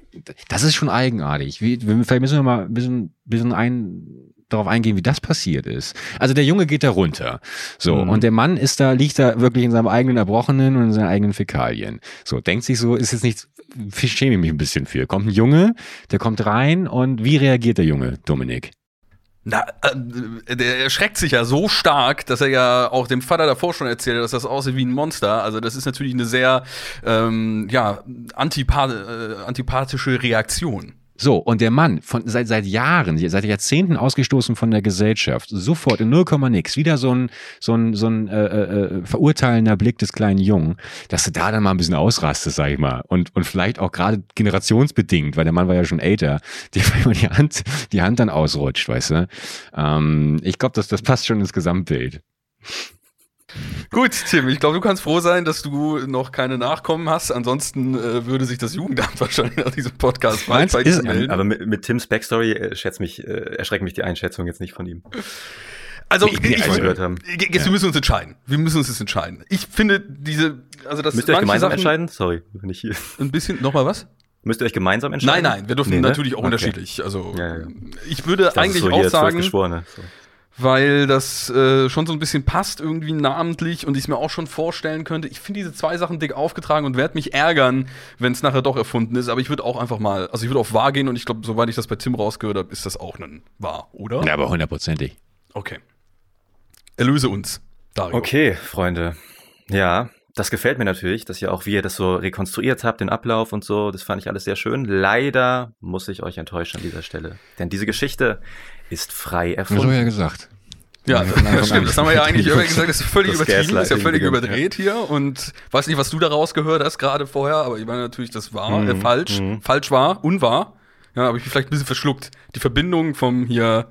das ist schon eigenartig. Wie, wir- vielleicht müssen wir mal ein bisschen, bisschen ein, darauf eingehen, wie das passiert ist. Also der Junge geht da runter. So, Mhm. und der Mann ist da, liegt da wirklich in seinem eigenen Erbrochenen und in seinen eigenen Fäkalien. So, denkt sich so, ist jetzt nichts, schäme ich mich ein bisschen für. Kommt ein Junge, der kommt rein und wie reagiert der Junge, Dominik? Na, äh, der erschreckt sich ja so stark, dass er ja auch dem Vater davor schon erzählt hat, dass das aussieht wie ein Monster. Also das ist natürlich eine sehr ähm, ja, antipath äh, antipathische Reaktion. So, und der Mann, von, seit, seit Jahren, seit Jahrzehnten ausgestoßen von der Gesellschaft, sofort in 0, nix, wieder so ein, so ein, so ein äh, äh, verurteilender Blick des kleinen Jungen, dass du da dann mal ein bisschen ausrastest, sag ich mal. Und, und vielleicht auch gerade generationsbedingt, weil der Mann war ja schon älter, vielleicht mal die Hand, die Hand dann ausrutscht, weißt du. Ähm, ich glaube, das, das passt schon ins Gesamtbild. Gut, Tim, ich glaube, du kannst froh sein, dass du noch keine Nachkommen hast. Ansonsten äh, würde sich das Jugendamt wahrscheinlich nach diesem Podcast bald bei dir melden. Aber mit, mit Tims Backstory äh, mich, äh, erschreckt mich die Einschätzung jetzt nicht von ihm. Also, Ich- ich, ich- gehört haben. jetzt, wir müssen uns entscheiden. Wir müssen uns jetzt entscheiden. Ich finde diese, also das Müsst ihr euch gemeinsam Sachen entscheiden? Sorry, bin ich hier. Ein bisschen, nochmal was? Müsst ihr euch gemeinsam Nein, entscheiden? nein, wir dürfen Nee, ne? natürlich auch Okay. unterschiedlich. Also Ja, ja. ich würde Das eigentlich so auch sagen. So. Weil das äh, schon so ein bisschen passt irgendwie namentlich und ich es mir auch schon vorstellen könnte. Ich finde diese zwei Sachen dick aufgetragen und werde mich ärgern, wenn es nachher doch erfunden ist. Aber ich würde auch einfach mal, also ich würde auf wahr gehen und ich glaube, soweit ich das bei Tim rausgehört habe, ist das auch ein wahr, oder? Ja, aber hundertprozentig. Okay. Erlöse uns, Dario. Okay, Freunde. Ja, das gefällt mir natürlich, dass ihr auch, wie ihr das so rekonstruiert habt, den Ablauf und so, das fand ich alles sehr schön. Leider muss ich euch enttäuschen an dieser Stelle. Denn diese Geschichte ist frei erfunden. ich ja gesagt. Ja, das stimmt. Das haben wir ja eigentlich immer gesagt, das ist völlig Das übertrieben, das ist ja völlig überdreht hier und weiß nicht, was du da rausgehört hast gerade vorher, aber ich meine natürlich, das war Mhm, äh, falsch, mhm. falsch war, unwahr. Ja, habe ich mich vielleicht ein bisschen verschluckt. Die Verbindung vom hier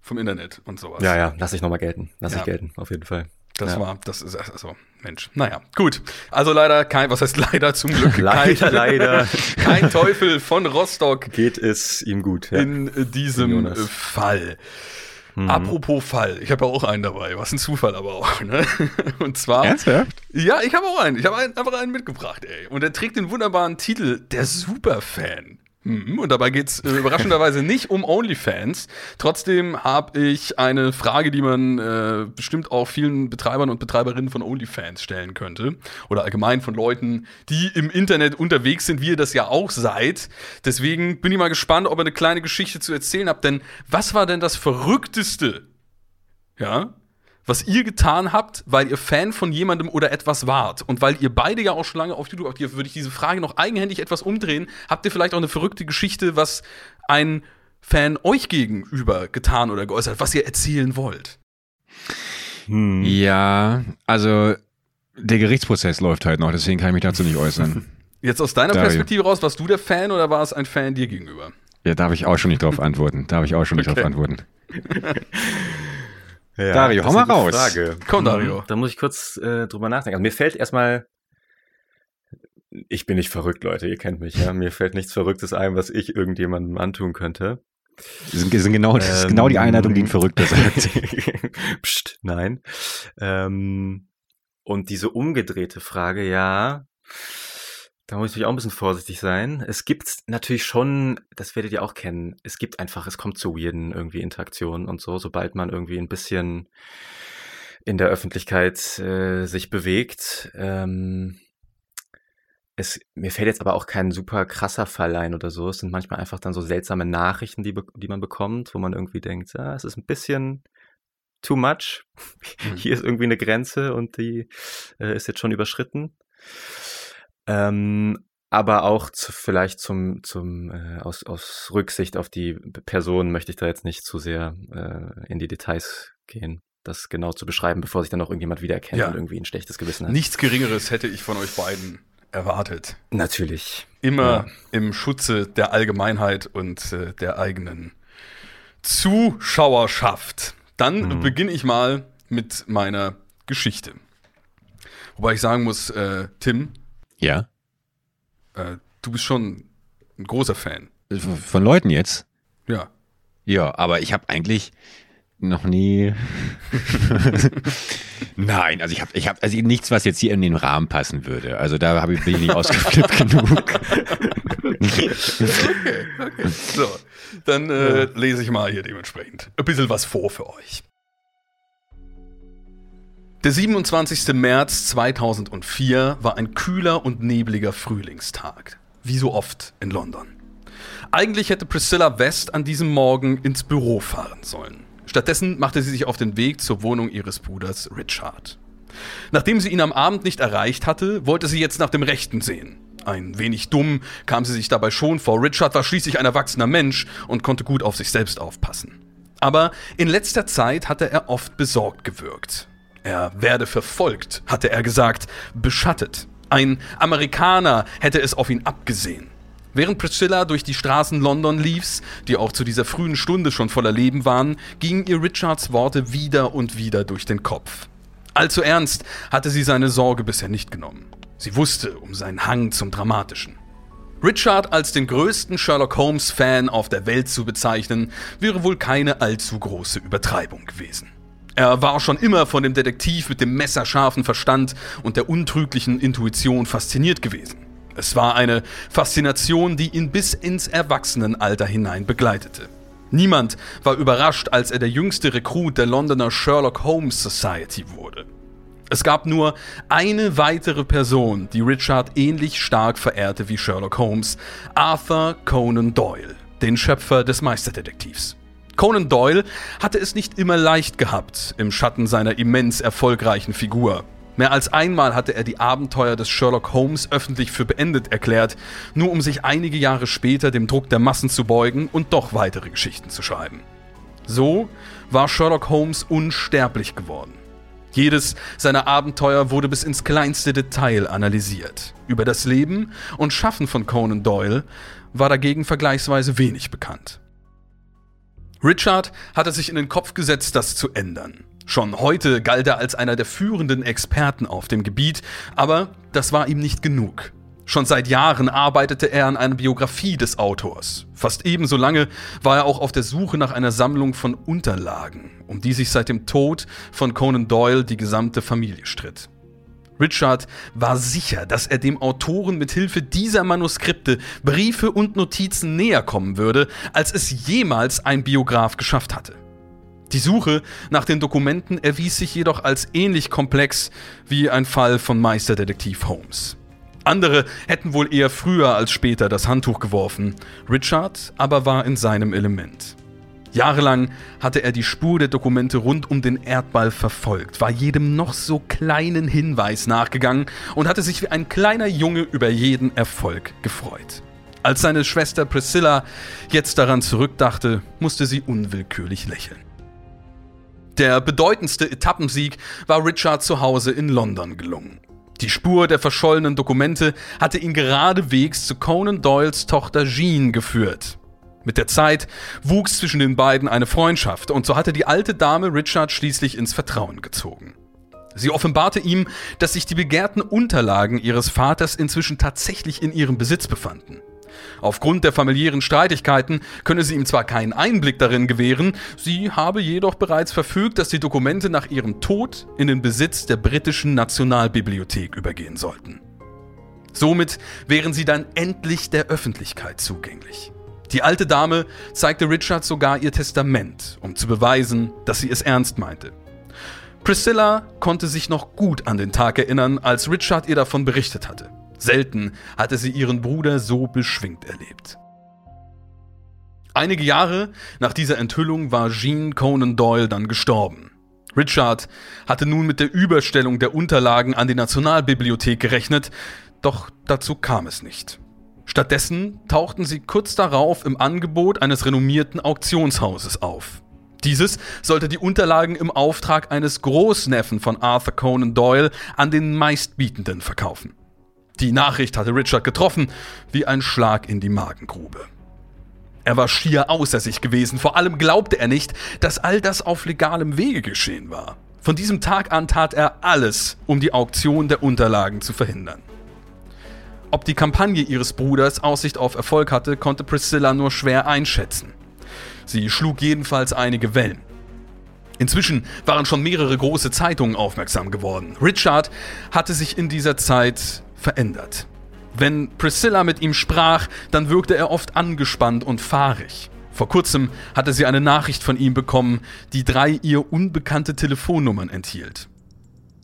vom Internet und sowas. Ja, ja, lass ich nochmal gelten. Lass Ja. ich gelten, auf jeden Fall. Das ja. war, das ist also, Mensch. Naja, gut. Also leider kein, was heißt leider zum Glück? Leider, kein, leider. kein Teufel von Rostock Geht es ihm gut. Ja. in äh, diesem Jonas. äh, Fall. Mhm. Apropos Fall, ich habe ja auch einen dabei. Was ein Zufall aber auch. Ne? Und zwar. Ernsthaft? Ja, ich habe auch einen. Ich habe einfach einen mitgebracht, ey. Und er trägt den wunderbaren Titel Der Superfan. Mhm, Und dabei geht's äh, überraschenderweise nicht um OnlyFans. Trotzdem habe ich eine Frage, die man äh, bestimmt auch vielen Betreibern und Betreiberinnen von OnlyFans stellen könnte. Oder allgemein von Leuten, die im Internet unterwegs sind, wie ihr das ja auch seid. Deswegen bin ich mal gespannt, ob ihr eine kleine Geschichte zu erzählen habt. Denn was war denn das Verrückteste, ja, was ihr getan habt, weil ihr Fan von jemandem oder etwas wart und weil ihr beide ja auch schon lange auf YouTube aktiv würde ich diese Frage noch eigenhändig etwas umdrehen. Habt ihr vielleicht auch eine verrückte Geschichte, was ein Fan euch gegenüber getan oder geäußert, was ihr erzählen wollt? Hm. Ja, also der Gerichtsprozess läuft halt noch, deswegen kann ich mich dazu nicht äußern. Jetzt aus deiner Dario. Perspektive raus, warst du der Fan oder war es ein Fan dir gegenüber? Ja, darf ich auch schon nicht drauf antworten. Darf ich auch schon nicht Okay. drauf antworten. Ja, Dario, hau mal raus. Frage. Komm, Mhm, Dario. Da muss ich kurz äh, drüber nachdenken. Also mir fällt erstmal, ich bin nicht verrückt, Leute, ihr kennt mich, ja. Mir fällt nichts Verrücktes ein, was ich irgendjemandem antun könnte. Das sind, sind genau, das ist genau die Einleitung, die ein Verrückter sagt. Psst, nein. Ähm, und diese umgedrehte Frage, ja, da muss ich auch ein bisschen vorsichtig sein. Es gibt natürlich schon, das werdet ihr auch kennen, es gibt einfach, es kommt zu weirden irgendwie Interaktionen und so, sobald man irgendwie ein bisschen in der Öffentlichkeit äh, sich bewegt. Ähm, es, mir fällt jetzt aber auch kein super krasser Fall ein oder so. Es sind manchmal einfach dann so seltsame Nachrichten, die, die man bekommt, wo man irgendwie denkt, ja, es ist ein bisschen too much. Mhm. Hier ist irgendwie eine Grenze und die äh, ist jetzt schon überschritten. Ähm, aber auch zu, vielleicht zum, zum äh, aus, aus Rücksicht auf die Person möchte ich da jetzt nicht zu sehr äh, in die Details gehen das genau zu beschreiben, bevor sich dann noch irgendjemand wiedererkennt ja. und irgendwie ein schlechtes Gewissen hat. Nichts Geringeres hätte ich von euch beiden erwartet. Natürlich. Immer ja. im Schutze der Allgemeinheit und äh, der eigenen Zuschauerschaft. Dann mhm. beginne ich mal mit meiner Geschichte. Wobei ich sagen muss, äh, Tim. Ja. Äh, du bist schon ein großer Fan. Von Leuten jetzt? Ja. Ja, aber ich habe eigentlich, noch nie. Nein, also ich habe ich hab, also nichts, was jetzt hier in den Rahmen passen würde. Also da hab ich, bin ich nicht ausgeflippt genug. okay, okay. So, dann äh, lese ich mal hier dementsprechend ein bisschen was vor für euch. Der 27. März 2004 war ein kühler und nebliger Frühlingstag, wie so oft in London. Eigentlich hätte Priscilla West an diesem Morgen ins Büro fahren sollen. Stattdessen machte sie sich auf den Weg zur Wohnung ihres Bruders Richard. Nachdem sie ihn am Abend nicht erreicht hatte, wollte sie jetzt nach dem Rechten sehen. Ein wenig dumm kam sie sich dabei schon vor. Richard war schließlich ein erwachsener Mensch und konnte gut auf sich selbst aufpassen. Aber in letzter Zeit hatte er oft besorgt gewirkt. Er werde verfolgt, hatte er gesagt, beschattet. Ein Amerikaner hätte es auf ihn abgesehen. Während Priscilla durch die Straßen London lief, die auch zu dieser frühen Stunde schon voller Leben waren, gingen ihr Richards Worte wieder und wieder durch den Kopf. Allzu ernst hatte sie seine Sorge bisher nicht genommen. Sie wusste um seinen Hang zum Dramatischen. Richard als den größten Sherlock Holmes-Fan auf der Welt zu bezeichnen, wäre wohl keine allzu große Übertreibung gewesen. Er war schon immer von dem Detektiv mit dem messerscharfen Verstand und der untrüglichen Intuition fasziniert gewesen. Es war eine Faszination, die ihn bis ins Erwachsenenalter hinein begleitete. Niemand war überrascht, als er der jüngste Rekrut der Londoner Sherlock Holmes Society wurde. Es gab nur eine weitere Person, die Richard ähnlich stark verehrte wie Sherlock Holmes, Arthur Conan Doyle, den Schöpfer des Meisterdetektivs. Conan Doyle hatte es nicht immer leicht gehabt im Schatten seiner immens erfolgreichen Figur. Mehr als einmal hatte er die Abenteuer des Sherlock Holmes öffentlich für beendet erklärt, nur um sich einige Jahre später dem Druck der Massen zu beugen und doch weitere Geschichten zu schreiben. So war Sherlock Holmes unsterblich geworden. Jedes seiner Abenteuer wurde bis ins kleinste Detail analysiert. Über das Leben und Schaffen von Conan Doyle war dagegen vergleichsweise wenig bekannt. Richard hatte sich in den Kopf gesetzt, das zu ändern. Schon heute galt er als einer der führenden Experten auf dem Gebiet, aber das war ihm nicht genug. Schon seit Jahren arbeitete er an einer Biografie des Autors. Fast ebenso lange war er auch auf der Suche nach einer Sammlung von Unterlagen, um die sich seit dem Tod von Conan Doyle die gesamte Familie stritt. Richard war sicher, dass er dem Autoren mit Hilfe dieser Manuskripte, Briefe und Notizen näher kommen würde, als es jemals ein Biograf geschafft hatte. Die Suche nach den Dokumenten erwies sich jedoch als ähnlich komplex wie ein Fall von Meisterdetektiv Holmes. Andere hätten wohl eher früher als später das Handtuch geworfen, Richard aber war in seinem Element. Jahrelang hatte er die Spur der Dokumente rund um den Erdball verfolgt, war jedem noch so kleinen Hinweis nachgegangen und hatte sich wie ein kleiner Junge über jeden Erfolg gefreut. Als seine Schwester Priscilla jetzt daran zurückdachte, musste sie unwillkürlich lächeln. Der bedeutendste Etappensieg war Richard zu Hause in London gelungen. Die Spur der verschollenen Dokumente hatte ihn geradewegs zu Conan Doyles Tochter Jean geführt. Mit der Zeit wuchs zwischen den beiden eine Freundschaft und so hatte die alte Dame Richard schließlich ins Vertrauen gezogen. Sie offenbarte ihm, dass sich die begehrten Unterlagen ihres Vaters inzwischen tatsächlich in ihrem Besitz befanden. Aufgrund der familiären Streitigkeiten könne sie ihm zwar keinen Einblick darin gewähren, sie habe jedoch bereits verfügt, dass die Dokumente nach ihrem Tod in den Besitz der britischen Nationalbibliothek übergehen sollten. Somit wären sie dann endlich der Öffentlichkeit zugänglich. Die alte Dame zeigte Richard sogar ihr Testament, um zu beweisen, dass sie es ernst meinte. Priscilla konnte sich noch gut an den Tag erinnern, als Richard ihr davon berichtet hatte. Selten hatte sie ihren Bruder so beschwingt erlebt. Einige Jahre nach dieser Enthüllung war Jean Conan Doyle dann gestorben. Richard hatte nun mit der Überstellung der Unterlagen an die Nationalbibliothek gerechnet, doch dazu kam es nicht. Stattdessen tauchten sie kurz darauf im Angebot eines renommierten Auktionshauses auf. Dieses sollte die Unterlagen im Auftrag eines Großneffen von Arthur Conan Doyle an den meistbietenden verkaufen. Die Nachricht hatte Richard getroffen wie ein Schlag in die Magengrube. Er war schier außer sich gewesen, vor allem glaubte er nicht, dass all das auf legalem Wege geschehen war. Von diesem Tag an tat er alles, um die Auktion der Unterlagen zu verhindern. Ob die Kampagne ihres Bruders Aussicht auf Erfolg hatte, konnte Priscilla nur schwer einschätzen. Sie schlug jedenfalls einige Wellen. Inzwischen waren schon mehrere große Zeitungen aufmerksam geworden. Richard hatte sich in dieser Zeit verändert. Wenn Priscilla mit ihm sprach, dann wirkte er oft angespannt und fahrig. Vor kurzem hatte sie eine Nachricht von ihm bekommen, die drei ihr unbekannte Telefonnummern enthielt.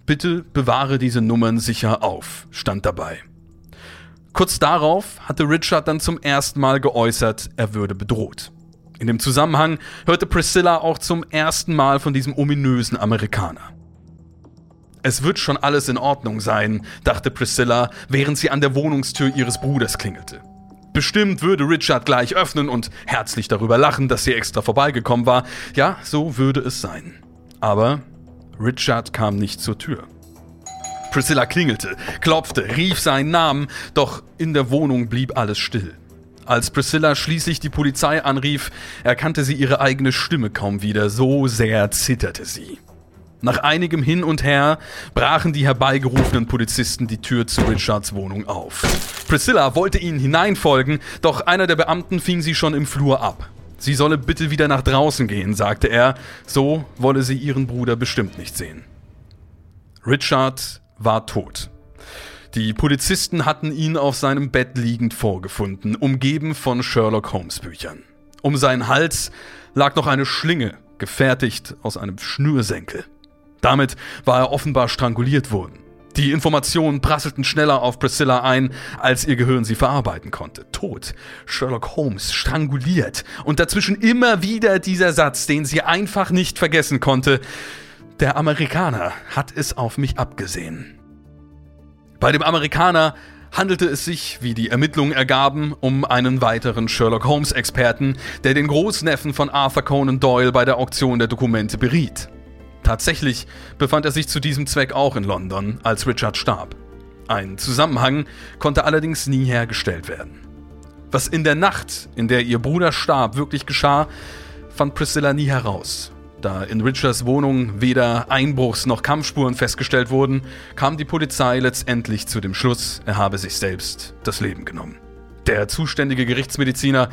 Bitte bewahre diese Nummern sicher auf, stand dabei. Kurz darauf hatte Richard dann zum ersten Mal geäußert, er würde bedroht. In dem Zusammenhang hörte Priscilla auch zum ersten Mal von diesem ominösen Amerikaner. Es wird schon alles in Ordnung sein, dachte Priscilla, während sie an der Wohnungstür ihres Bruders klingelte. Bestimmt würde Richard gleich öffnen und herzlich darüber lachen, dass sie extra vorbeigekommen war. Ja, so würde es sein. Aber Richard kam nicht zur Tür. Priscilla klingelte, klopfte, rief seinen Namen, doch in der Wohnung blieb alles still. Als Priscilla schließlich die Polizei anrief, erkannte sie ihre eigene Stimme kaum wieder, so sehr zitterte sie. Nach einigem Hin und Her brachen die herbeigerufenen Polizisten die Tür zu Richards Wohnung auf. Priscilla wollte ihnen hineinfolgen, doch einer der Beamten fing sie schon im Flur ab. Sie solle bitte wieder nach draußen gehen, sagte er, so wolle sie ihren Bruder bestimmt nicht sehen. Richard war tot. Die Polizisten hatten ihn auf seinem Bett liegend vorgefunden, umgeben von Sherlock Holmes Büchern. Um seinen Hals lag noch eine Schlinge, gefertigt aus einem Schnürsenkel. Damit war er offenbar stranguliert worden. Die Informationen prasselten schneller auf Priscilla ein, als ihr Gehirn sie verarbeiten konnte. Tot. Sherlock Holmes stranguliert. Und dazwischen immer wieder dieser Satz, den sie einfach nicht vergessen konnte. Der Amerikaner hat es auf mich abgesehen. Bei dem Amerikaner handelte es sich, wie die Ermittlungen ergaben, um einen weiteren Sherlock Holmes-Experten, der den Großneffen von Arthur Conan Doyle bei der Auktion der Dokumente beriet. Tatsächlich befand er sich zu diesem Zweck auch in London, als Richard starb. Ein Zusammenhang konnte allerdings nie hergestellt werden. Was in der Nacht, in der ihr Bruder starb, wirklich geschah, fand Priscilla nie heraus. Da in Richards Wohnung weder Einbruchs- noch Kampfspuren festgestellt wurden, kam die Polizei letztendlich zu dem Schluss, er habe sich selbst das Leben genommen. Der zuständige Gerichtsmediziner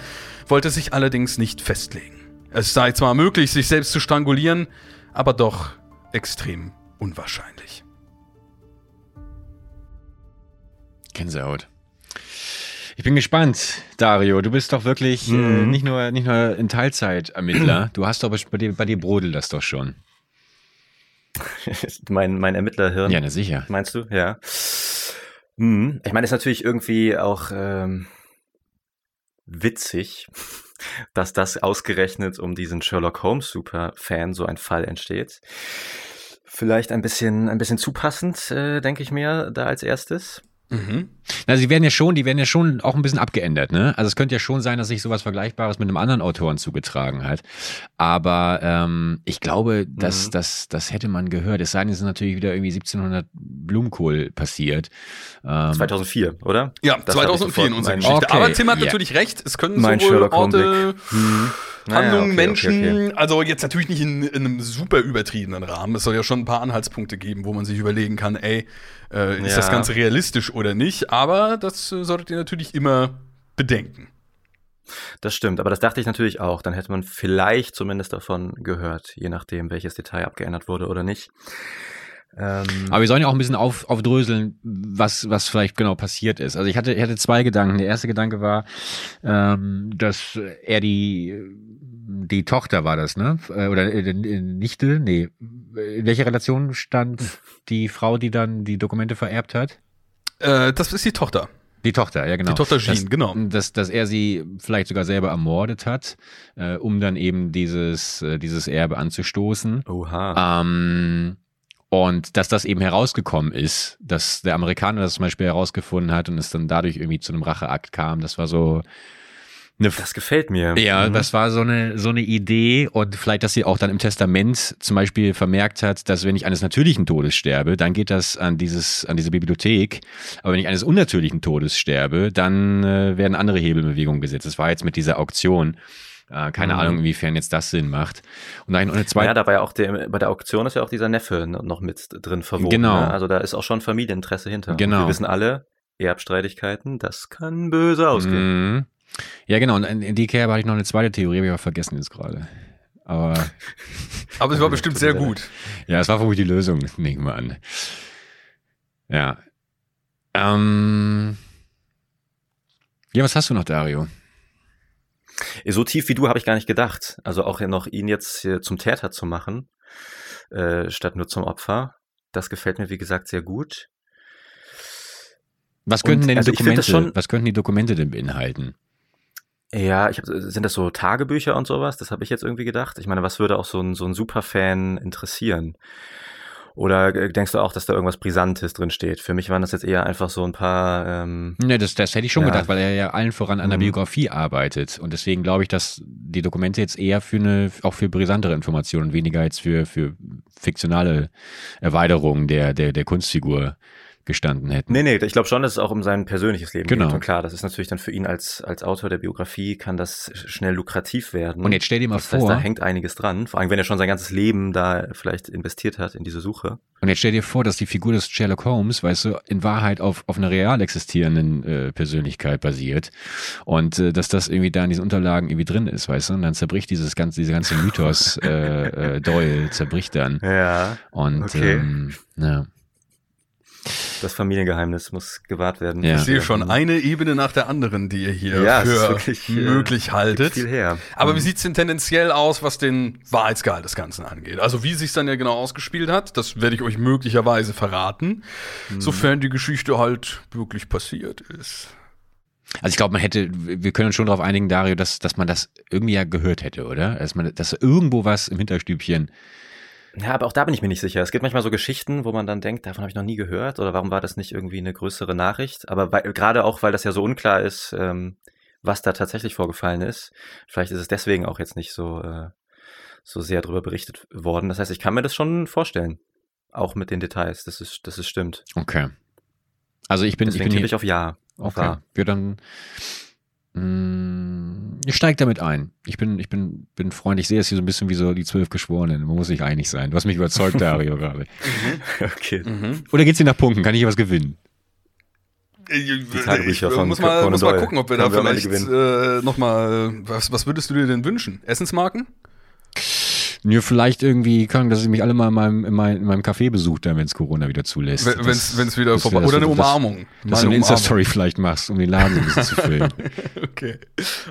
wollte sich allerdings nicht festlegen. Es sei zwar möglich, sich selbst zu strangulieren, aber doch extrem unwahrscheinlich. Gänsehaut. Ich bin gespannt, Dario. Du bist doch wirklich mhm. äh, nicht nur nicht nur in Teilzeit Ermittler. Du hast doch bei dir, bei dir brodelt das doch schon. mein mein Ermittlerhirn. Ja, na sicher. Meinst du? Ja. Mhm. Ich meine, es ist natürlich irgendwie auch ähm, witzig, dass das ausgerechnet um diesen Sherlock Holmes Superfan so ein Fall entsteht. Vielleicht ein bisschen, ein bisschen zu passend, äh, denke ich mir, da als erstes. Mhm. Also die werden ja schon, die werden ja schon auch ein bisschen abgeändert, ne? Also es könnte ja schon sein, dass sich sowas Vergleichbares mit einem anderen Autoren zugetragen hat. Aber ähm, ich glaube, dass mhm. das, das hätte man gehört. Es sei denn, es ist natürlich wieder irgendwie 1700 Blumenkohl passiert. Ähm, 2004, oder? Ja, das 2004 in unserer Geschichte. Okay, Aber Tim hat yeah. natürlich recht. Es können mein sowohl Sherlock Orte, mhm. Handlungen, naja, okay, Menschen, okay, also jetzt natürlich nicht in, in, einem super übertriebenen Rahmen. Es soll ja schon ein paar Anhaltspunkte geben, wo man sich überlegen kann, ey, äh, ist ja. das Ganze realistisch oder nicht? Aber das äh, solltet ihr natürlich immer bedenken. Das stimmt, aber das dachte ich natürlich auch. Dann hätte man vielleicht zumindest davon gehört, je nachdem, welches Detail abgeändert wurde oder nicht. Ähm Aber wir sollen ja auch ein bisschen auf, aufdröseln, was, was vielleicht genau passiert ist. Also ich hatte, ich hatte zwei Gedanken. Der erste Gedanke war, ähm, dass er die, die Tochter war das, ne? Äh, oder äh, Nichte? Nee. In welcher Relation stand die Frau, die dann die Dokumente vererbt hat? Äh, das ist die Tochter. Die Tochter, ja genau. Die Tochter Jean, dass, genau. Dass, dass er sie vielleicht sogar selber ermordet hat, äh, um dann eben dieses, äh, dieses Erbe anzustoßen. Oha. Ähm, und dass das eben herausgekommen ist, dass der Amerikaner das zum Beispiel herausgefunden hat und es dann dadurch irgendwie zu einem Racheakt kam, das war so. Eine, das gefällt mir. Ja, mhm. das war so eine, so eine Idee und vielleicht, dass sie auch dann im Testament zum Beispiel vermerkt hat, dass wenn ich eines natürlichen Todes sterbe, dann geht das an dieses, an diese Bibliothek. Aber wenn ich eines unnatürlichen Todes sterbe, dann äh, werden andere Hebelbewegungen gesetzt. Das war jetzt mit dieser Auktion. Äh, keine mhm. Ahnung, inwiefern jetzt das Sinn macht. Und dann eine zweite. Ja, da war ja auch der, bei der Auktion ist ja auch dieser Neffe noch mit drin verwoben. Genau. Ne? Also da ist auch schon Familieninteresse hinter. Genau. Und wir wissen alle, Erbstreitigkeiten, das kann böse ausgehen. Mhm. Ja, genau. Und in die Kerbe hatte ich noch eine zweite Theorie, habe ich aber vergessen jetzt gerade. Aber, aber es war bestimmt sehr gut. Ja, es war vermutlich die Lösung, nehmen wir an. Ja. Ähm, ja, was hast du noch, Dario? So tief wie du habe ich gar nicht gedacht. Also auch noch ihn jetzt hier zum Täter zu machen, äh, statt nur zum Opfer. Das gefällt mir, wie gesagt, sehr gut. Was könnten Und, denn also Dokumente, schon, was könnten die Dokumente denn beinhalten? Ja, ich hab, sind das so Tagebücher und sowas? Das habe ich jetzt irgendwie gedacht. Ich meine, was würde auch so ein, so ein Superfan interessieren? Oder äh, denkst du auch, dass da irgendwas Brisantes drin steht? Für mich waren das jetzt eher einfach so ein paar. Ähm, ne, das, das hätte ich schon ja. gedacht, weil er ja allen voran an der mhm. Biografie arbeitet. Und deswegen glaube ich, dass die Dokumente jetzt eher für eine, auch für brisantere Informationen, weniger jetzt für, für fiktionale Erweiterungen der, der, der Kunstfigur gestanden hätten. Nee, nee, ich glaube schon, dass es auch um sein persönliches Leben genau. geht. Und klar, das ist natürlich dann für ihn als, als Autor der Biografie, kann das schnell lukrativ werden. Und jetzt stell dir mal das vor. Heißt, da hängt einiges dran, vor allem wenn er schon sein ganzes Leben da vielleicht investiert hat in diese Suche. Und jetzt stell dir vor, dass die Figur des Sherlock Holmes, weißt du, in Wahrheit auf, auf einer real existierenden äh, Persönlichkeit basiert und äh, dass das irgendwie da in diesen Unterlagen irgendwie drin ist, weißt du, und dann zerbricht dieses ganze, diese ganze Mythos äh, äh, Doyle zerbricht dann. Ja. Und okay. ähm, ja. Das Familiengeheimnis muss gewahrt werden. Ja. Ich sehe schon eine Ebene nach der anderen, die ihr hier ja, für wirklich, äh, möglich äh, haltet. Viel her. Aber mhm. wie sieht's denn tendenziell aus, was den Wahrheitsgehalt des Ganzen angeht? Also wie sich's dann ja genau ausgespielt hat, das werde ich euch möglicherweise verraten, mhm. sofern die Geschichte halt wirklich passiert ist. Also ich glaube, man hätte, wir können uns schon darauf einigen, Dario, dass, dass man das irgendwie ja gehört hätte, oder? Dass man, dass irgendwo was im Hinterstübchen ja, aber auch da bin ich mir nicht sicher. Es gibt manchmal so Geschichten, wo man dann denkt, davon habe ich noch nie gehört oder warum war das nicht irgendwie eine größere Nachricht? Aber weil, gerade auch, weil das ja so unklar ist, ähm, was da tatsächlich vorgefallen ist. Vielleicht ist es deswegen auch jetzt nicht so, äh, so sehr darüber berichtet worden. Das heißt, ich kann mir das schon vorstellen. Auch mit den Details, das ist, das ist stimmt. Okay. Also ich bin, deswegen ich bin hier, ich auf Ja. Auf okay. Wir dann ich steige damit ein. Ich bin, ich bin, bin Freund. Ich sehe es hier so ein bisschen wie so die zwölf Geschworenen. Man muss sich einig sein. Du hast mich überzeugt, Dario, gerade. Mhm. Okay. Mhm. Oder geht's dir nach Punkten? Kann ich hier was gewinnen? Die Tagebücher von muss mal, muss mal gucken, ob wir da vielleicht äh, nochmal, was, was würdest du dir denn wünschen? Essensmarken? Ja, vielleicht irgendwie, kann, dass ich mich alle mal in meinem, in meinem, in meinem Café besucht, wenn es Corona wieder zulässt. Wenn es wieder vorbei Oder eine Umarmung. Dass, dass du eine Insta-Story vielleicht machst, um den Laden so ein bisschen zu füllen. okay.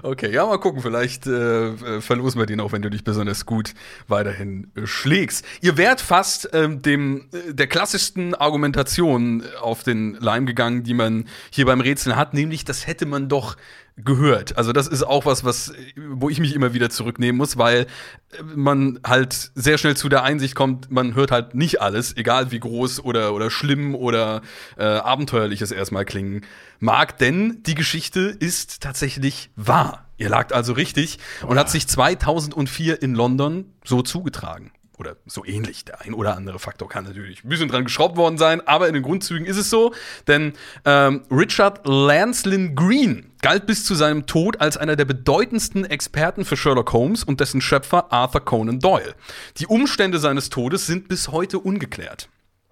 Okay, ja, mal gucken. Vielleicht äh, verlosen wir den auch, wenn du dich besonders gut weiterhin äh, schlägst. Ihr wärt fast ähm, dem äh, der klassischsten Argumentation auf den Leim gegangen, die man hier beim Rätseln hat, nämlich das hätte man doch gehört. Also das ist auch was, was, wo ich mich immer wieder zurücknehmen muss, weil man halt sehr schnell zu der Einsicht kommt, man hört halt nicht alles, egal wie groß oder, oder schlimm oder äh, abenteuerlich es erstmal klingen mag, denn die Geschichte ist tatsächlich wahr. Ihr lagt also richtig und hat sich 2004 in London so zugetragen oder so ähnlich. Der ein oder andere Faktor kann natürlich ein bisschen dran geschraubt worden sein, aber in den Grundzügen ist es so, denn ähm, Richard Lancelin Green galt bis zu seinem Tod als einer der bedeutendsten Experten für Sherlock Holmes und dessen Schöpfer Arthur Conan Doyle. Die Umstände seines Todes sind bis heute ungeklärt.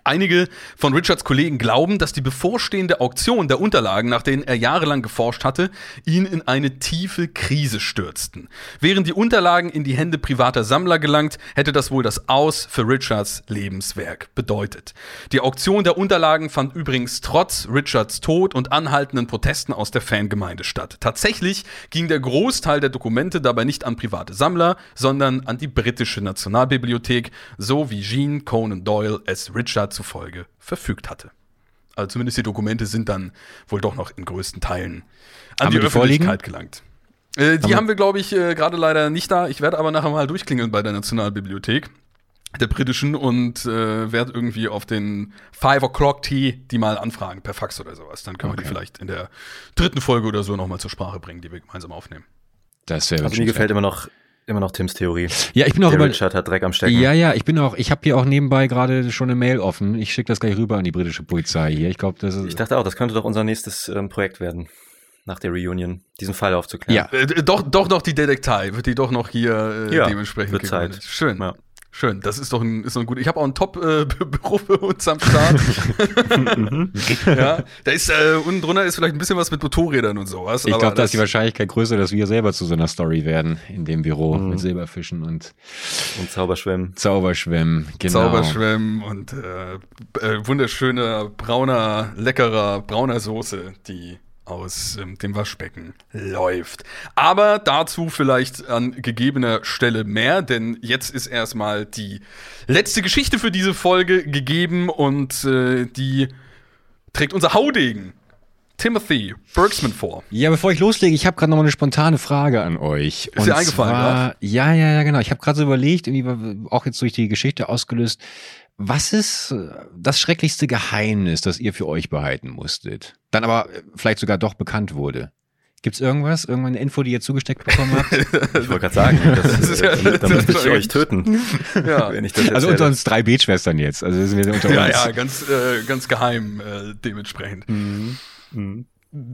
Einige von Richards Kollegen glauben, dass die bevorstehende Auktion der Unterlagen, nach denen er jahrelang geforscht hatte, ihn in eine tiefe Krise stürzten. Wären die Unterlagen in die Hände privater Sammler gelangt, hätte das wohl das Aus für Richards Lebenswerk bedeutet. Die Auktion der Unterlagen fand übrigens trotz Richards Tod und anhaltenden Protesten aus der Fangemeinde statt. Tatsächlich ging der Großteil der Dokumente dabei nicht an private Sammler, sondern an die britische Nationalbibliothek, so wie Jean Conan Doyle es Richard zufolge verfügt hatte. Also zumindest die Dokumente sind dann wohl doch noch in größten Teilen an Haben die die Öffentlichkeit gelangt. Äh, die Haben- haben wir, glaube ich, äh, gerade leider nicht da. Ich werde aber nachher mal durchklingeln bei der Nationalbibliothek der britischen und äh, werde irgendwie auf den Five O'Clock Tea die mal anfragen per Fax oder sowas. Dann können wir die Okay. vielleicht in der dritten Folge oder so nochmal zur Sprache bringen, die wir gemeinsam aufnehmen. Das wäre Also mir gefällt immer noch, immer noch Tims Theorie. Ja, ich bin auch Der über, Richard hat Dreck am Stecken. Ja, ja, ich bin auch, ich habe hier auch nebenbei gerade schon eine Mail offen. Ich schicke das gleich rüber an die britische Polizei hier. Ich glaube, das ist. Ich dachte auch, das könnte doch unser nächstes ähm, Projekt werden. Nach der Reunion, diesen Fall aufzuklären. Ja. Äh, doch, doch noch die Detektei, wird die doch noch hier äh, Ja, dementsprechend wird. Zeit. Schön. Ja. Schön, das ist doch ein, ist doch ein gut. Ich habe auch ein Top-Büro für uns am Start. ja, da ist äh, unten drunter ist vielleicht ein bisschen was mit Motorrädern und sowas. Ich glaube, da ist die Wahrscheinlichkeit größer, dass wir selber zu so einer Story werden in dem Büro Mhm. mit Silberfischen und Und Zauberschwimmen. Zauberschwimmen. Genau. Zauberschwemmen und äh, äh, wunderschöner, brauner, leckerer, brauner Soße, die aus ähm, dem Waschbecken läuft. Aber dazu vielleicht an gegebener Stelle mehr, denn jetzt ist erstmal die letzte Geschichte für diese Folge gegeben und äh, die trägt unser Haudegen Timothy Bergsman vor. Ja, bevor ich loslege, ich habe gerade noch mal eine spontane Frage an euch. Ist dir eingefallen, zwar, Ja, ja, ja, genau. Ich habe gerade so überlegt, irgendwie auch jetzt durch die Geschichte ausgelöst, was ist äh, das schrecklichste Geheimnis, das ihr für euch behalten musstet? Dann aber äh, vielleicht sogar doch bekannt wurde. Gibt's irgendwas? Irgendeine Info, die ihr zugesteckt bekommen habt? Ich wollte gerade sagen, das, Das ist ja- äh, da müsste ich das- euch töten, Ja. wenn ich das also unter uns drei Betschwestern jetzt. Also wir sind unter Ja, uns. ja, ganz, äh, ganz geheim äh, dementsprechend. Mhm. Mhm.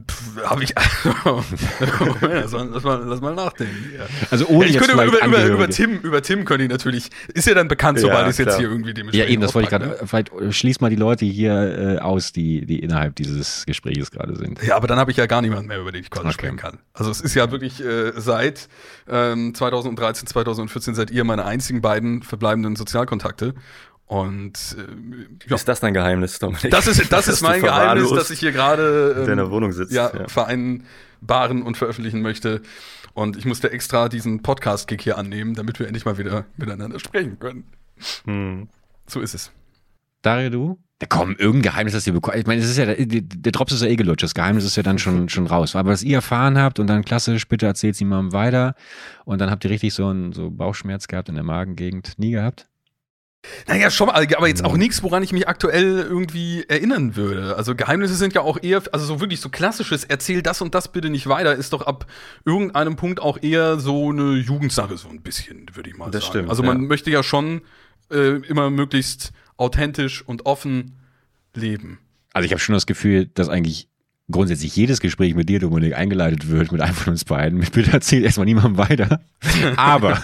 Pff, Hab ich. lass, mal, lass, mal, lass mal nachdenken. Ja. Also ohne Ja, ich jetzt könnte über, vielleicht über, über, Tim, über Tim könnte ich natürlich. Ist ja dann bekannt, Ja, sobald ich es jetzt hier irgendwie Ja, dementsprechend. eben, das wollte ich gerade. Vielleicht äh, schließ mal die Leute hier äh, aus, die, die innerhalb dieses Gesprächs gerade sind. ne? Ja, aber dann habe ich ja gar niemanden mehr, über den ich quasi Okay. sprechen kann. Also es ist ja wirklich äh, seit ähm, 2013, 2014 seid ihr meine einzigen beiden verbleibenden Sozialkontakte. Und äh, ja, Ist das dein Geheimnis, Dominik? das ist, das ist mein Geheimnis, dass ich hier gerade in deiner Wohnung sitzt. ja, vereinbaren und veröffentlichen möchte. Und ich musste extra diesen Podcast-Kick hier annehmen, damit wir endlich mal wieder miteinander sprechen können. Hm. So ist es. Dario, du? Ja, komm, irgendein Geheimnis, das ihr bekommt. Ich meine, es ist ja, der, Drops ist ja eh gelutscht. Das Geheimnis ist ja dann schon, schon raus. Aber was ihr erfahren habt und dann klassisch, bitte erzählt es jemandem weiter. Und dann habt ihr richtig so einen so Bauchschmerz gehabt in der Magengegend. Nie gehabt? Naja, schon mal, aber jetzt auch Mhm. nichts, woran ich mich aktuell irgendwie erinnern würde. Also Geheimnisse sind ja auch eher, also so wirklich so klassisches, erzähl das und das bitte nicht weiter, ist doch ab irgendeinem Punkt auch eher so eine Jugendsache, so ein bisschen, würde ich mal Das sagen. stimmt, also man ja. möchte ja schon äh, immer möglichst authentisch und offen leben. Also ich habe schon das Gefühl, dass eigentlich grundsätzlich jedes Gespräch mit dir, Dominik, eingeleitet wird mit einem von uns beiden. Mit bitte erzählt erstmal niemandem weiter. Aber,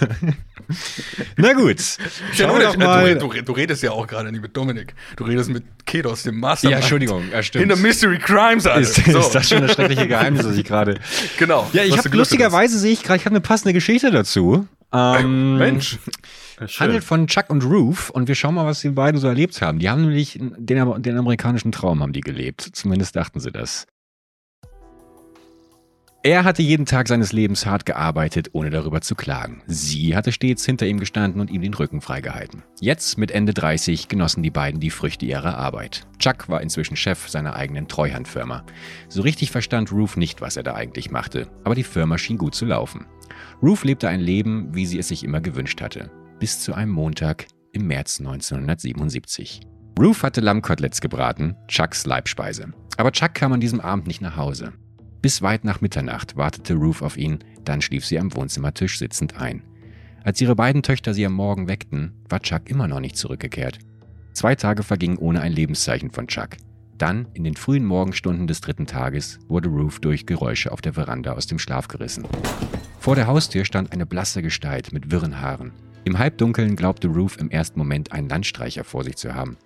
na gut. Ja, Schauen du, mal. du, du redest ja auch gerade nicht mit Dominik. Du redest mit Kedos, dem Ja, Mastermind. Entschuldigung, ja, stimmt. Hinter Mystery Crimes, Alter. ist, so, ist das schon das schreckliche Geheimnis, das ich gerade. genau. Ja, ich was habe lustigerweise sehe ich gerade, ich habe eine passende Geschichte dazu. Ähm, Mensch. Handelt von Chuck und Ruth und wir schauen mal, was die beiden so erlebt haben. Die haben nämlich den, den amerikanischen Traum haben die gelebt. Zumindest dachten sie das. Er hatte jeden Tag seines Lebens hart gearbeitet, ohne darüber zu klagen. Sie hatte stets hinter ihm gestanden und ihm den Rücken freigehalten. Jetzt, mit Ende 30, genossen die beiden die Früchte ihrer Arbeit. Chuck war inzwischen Chef seiner eigenen Treuhandfirma. So richtig verstand Ruth nicht, was er da eigentlich machte, aber die Firma schien gut zu laufen. Ruth lebte ein Leben, wie sie es sich immer gewünscht hatte. Bis zu einem Montag im März 1977. Ruth hatte Lammkoteletts gebraten, Chucks Leibspeise. Aber Chuck kam an diesem Abend nicht nach Hause. Bis weit nach Mitternacht wartete Ruth auf ihn, dann schlief sie am Wohnzimmertisch sitzend ein. Als ihre beiden Töchter sie am Morgen weckten, war Chuck immer noch nicht zurückgekehrt. Zwei Tage vergingen ohne ein Lebenszeichen von Chuck. Dann, in den frühen Morgenstunden des dritten Tages, wurde Ruth durch Geräusche auf der Veranda aus dem Schlaf gerissen. Vor der Haustür stand eine blasse Gestalt mit wirren Haaren. Im Halbdunkeln glaubte Ruth im ersten Moment einen Landstreicher vor sich zu haben.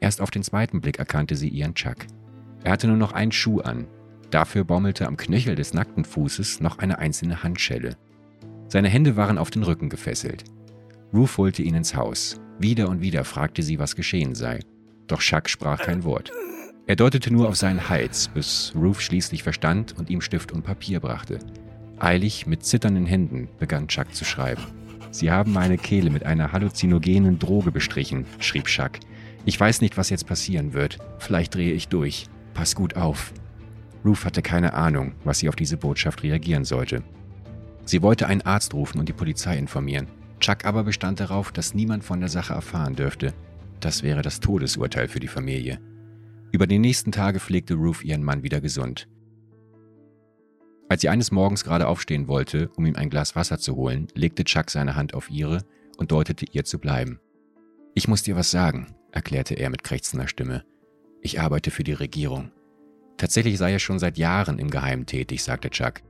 Erst auf den zweiten Blick erkannte sie ihren Chuck. Er hatte nur noch einen Schuh an. Dafür baumelte am Knöchel des nackten Fußes noch eine einzelne Handschelle. Seine Hände waren auf den Rücken gefesselt. Ruth holte ihn ins Haus. Wieder und wieder fragte sie, was geschehen sei. Doch Chuck sprach kein Wort. Er deutete nur auf seinen Hals, bis Ruth schließlich verstand und ihm Stift und Papier brachte. Eilig, mit zitternden Händen, begann Chuck zu schreiben. Sie haben meine Kehle mit einer halluzinogenen Droge bestrichen, schrieb Chuck. Ich weiß nicht, was jetzt passieren wird. Vielleicht drehe ich durch. Pass gut auf. Ruth hatte keine Ahnung, was sie auf diese Botschaft reagieren sollte. Sie wollte einen Arzt rufen und die Polizei informieren. Chuck aber bestand darauf, dass niemand von der Sache erfahren dürfte. Das wäre das Todesurteil für die Familie. Über die nächsten Tage pflegte Ruth ihren Mann wieder gesund. Als sie eines Morgens gerade aufstehen wollte, um ihm ein Glas Wasser zu holen, legte Chuck seine Hand auf ihre und deutete ihr zu bleiben. Ich muss dir was sagen, erklärte er mit krächzender Stimme. Ich arbeite für die Regierung. Tatsächlich sei er schon seit Jahren im Geheimen tätig, sagte Chuck.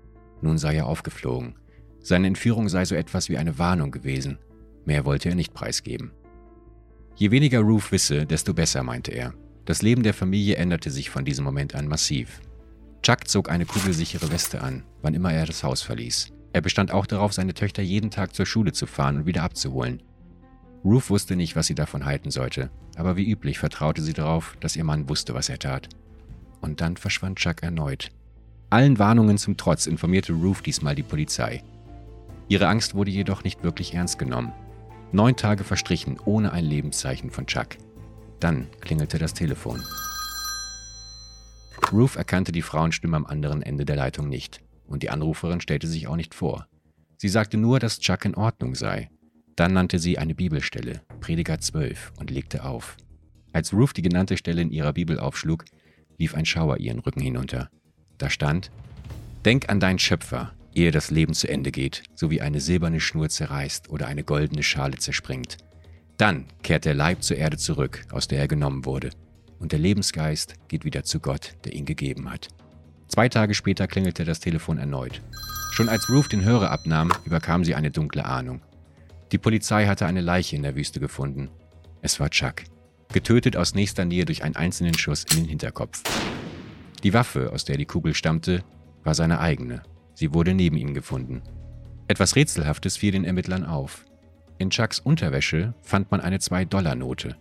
Nun sei er aufgeflogen. Seine Entführung sei so etwas wie eine Warnung gewesen. Mehr wollte er nicht preisgeben. Je weniger Ruth wisse, desto besser, meinte er. Das Leben der Familie änderte sich von diesem Moment an massiv. Chuck zog eine kugelsichere Weste an, wann immer er das Haus verließ. Er bestand auch darauf, seine Töchter jeden Tag zur Schule zu fahren und wieder abzuholen. Ruth wusste nicht, was sie davon halten sollte, aber wie üblich vertraute sie darauf, dass ihr Mann wusste, was er tat. Und dann verschwand Chuck erneut. Allen Warnungen zum Trotz informierte Ruth diesmal die Polizei. Ihre Angst wurde jedoch nicht wirklich ernst genommen. Neun Tage verstrichen ohne ein Lebenszeichen von Chuck. Dann klingelte das Telefon. Ruth erkannte die Frauenstimme am anderen Ende der Leitung nicht und die Anruferin stellte sich auch nicht vor. Sie sagte nur, dass Chuck in Ordnung sei. Dann nannte sie eine Bibelstelle, Prediger 12, und legte auf. Als Ruth die genannte Stelle in ihrer Bibel aufschlug, lief ein Schauer ihren Rücken hinunter. Da stand: Denk an deinen Schöpfer, ehe das Leben zu Ende geht, so wie eine silberne Schnur zerreißt oder eine goldene Schale zerspringt. Dann kehrt der Leib zur Erde zurück, aus der er genommen wurde, und der Lebensgeist geht wieder zu Gott, der ihn gegeben hat. Zwei Tage später klingelte das Telefon erneut. Schon als Ruth den Hörer abnahm, überkam sie eine dunkle Ahnung. Die Polizei hatte eine Leiche in der Wüste gefunden. Es war Chuck, getötet aus nächster Nähe durch einen einzelnen Schuss in den Hinterkopf. Die Waffe, aus der die Kugel stammte, war seine eigene Sie wurde neben ihm gefunden. Etwas Rätselhaftes fiel den Ermittlern auf. In Chucks Unterwäsche fand man eine 2-Dollar-Note.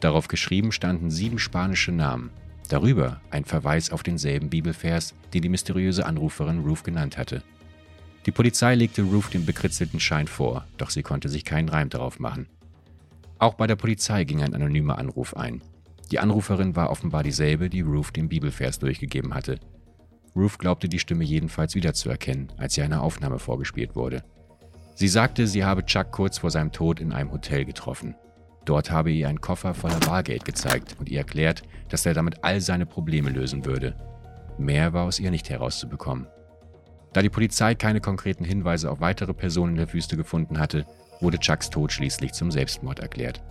Darauf geschrieben standen sieben spanische Namen. Darüber ein Verweis auf denselben Bibelvers, den die mysteriöse Anruferin Ruth genannt hatte. Die Polizei legte Ruth den bekritzelten Schein vor, doch sie konnte sich keinen Reim darauf machen. Auch bei der Polizei ging ein anonymer Anruf ein. Die Anruferin war offenbar dieselbe, die Ruth den Bibelvers durchgegeben hatte. Ruth glaubte die Stimme jedenfalls wiederzuerkennen, als sie einer Aufnahme vorgespielt wurde. Sie sagte, sie habe Chuck kurz vor seinem Tod in einem Hotel getroffen. Dort habe ihr ein Koffer voller Bargeld gezeigt und ihr erklärt, dass er damit all seine Probleme lösen würde. Mehr war aus ihr nicht herauszubekommen. Da die Polizei keine konkreten Hinweise auf weitere Personen in der Wüste gefunden hatte, wurde Chucks Tod schließlich zum Selbstmord erklärt.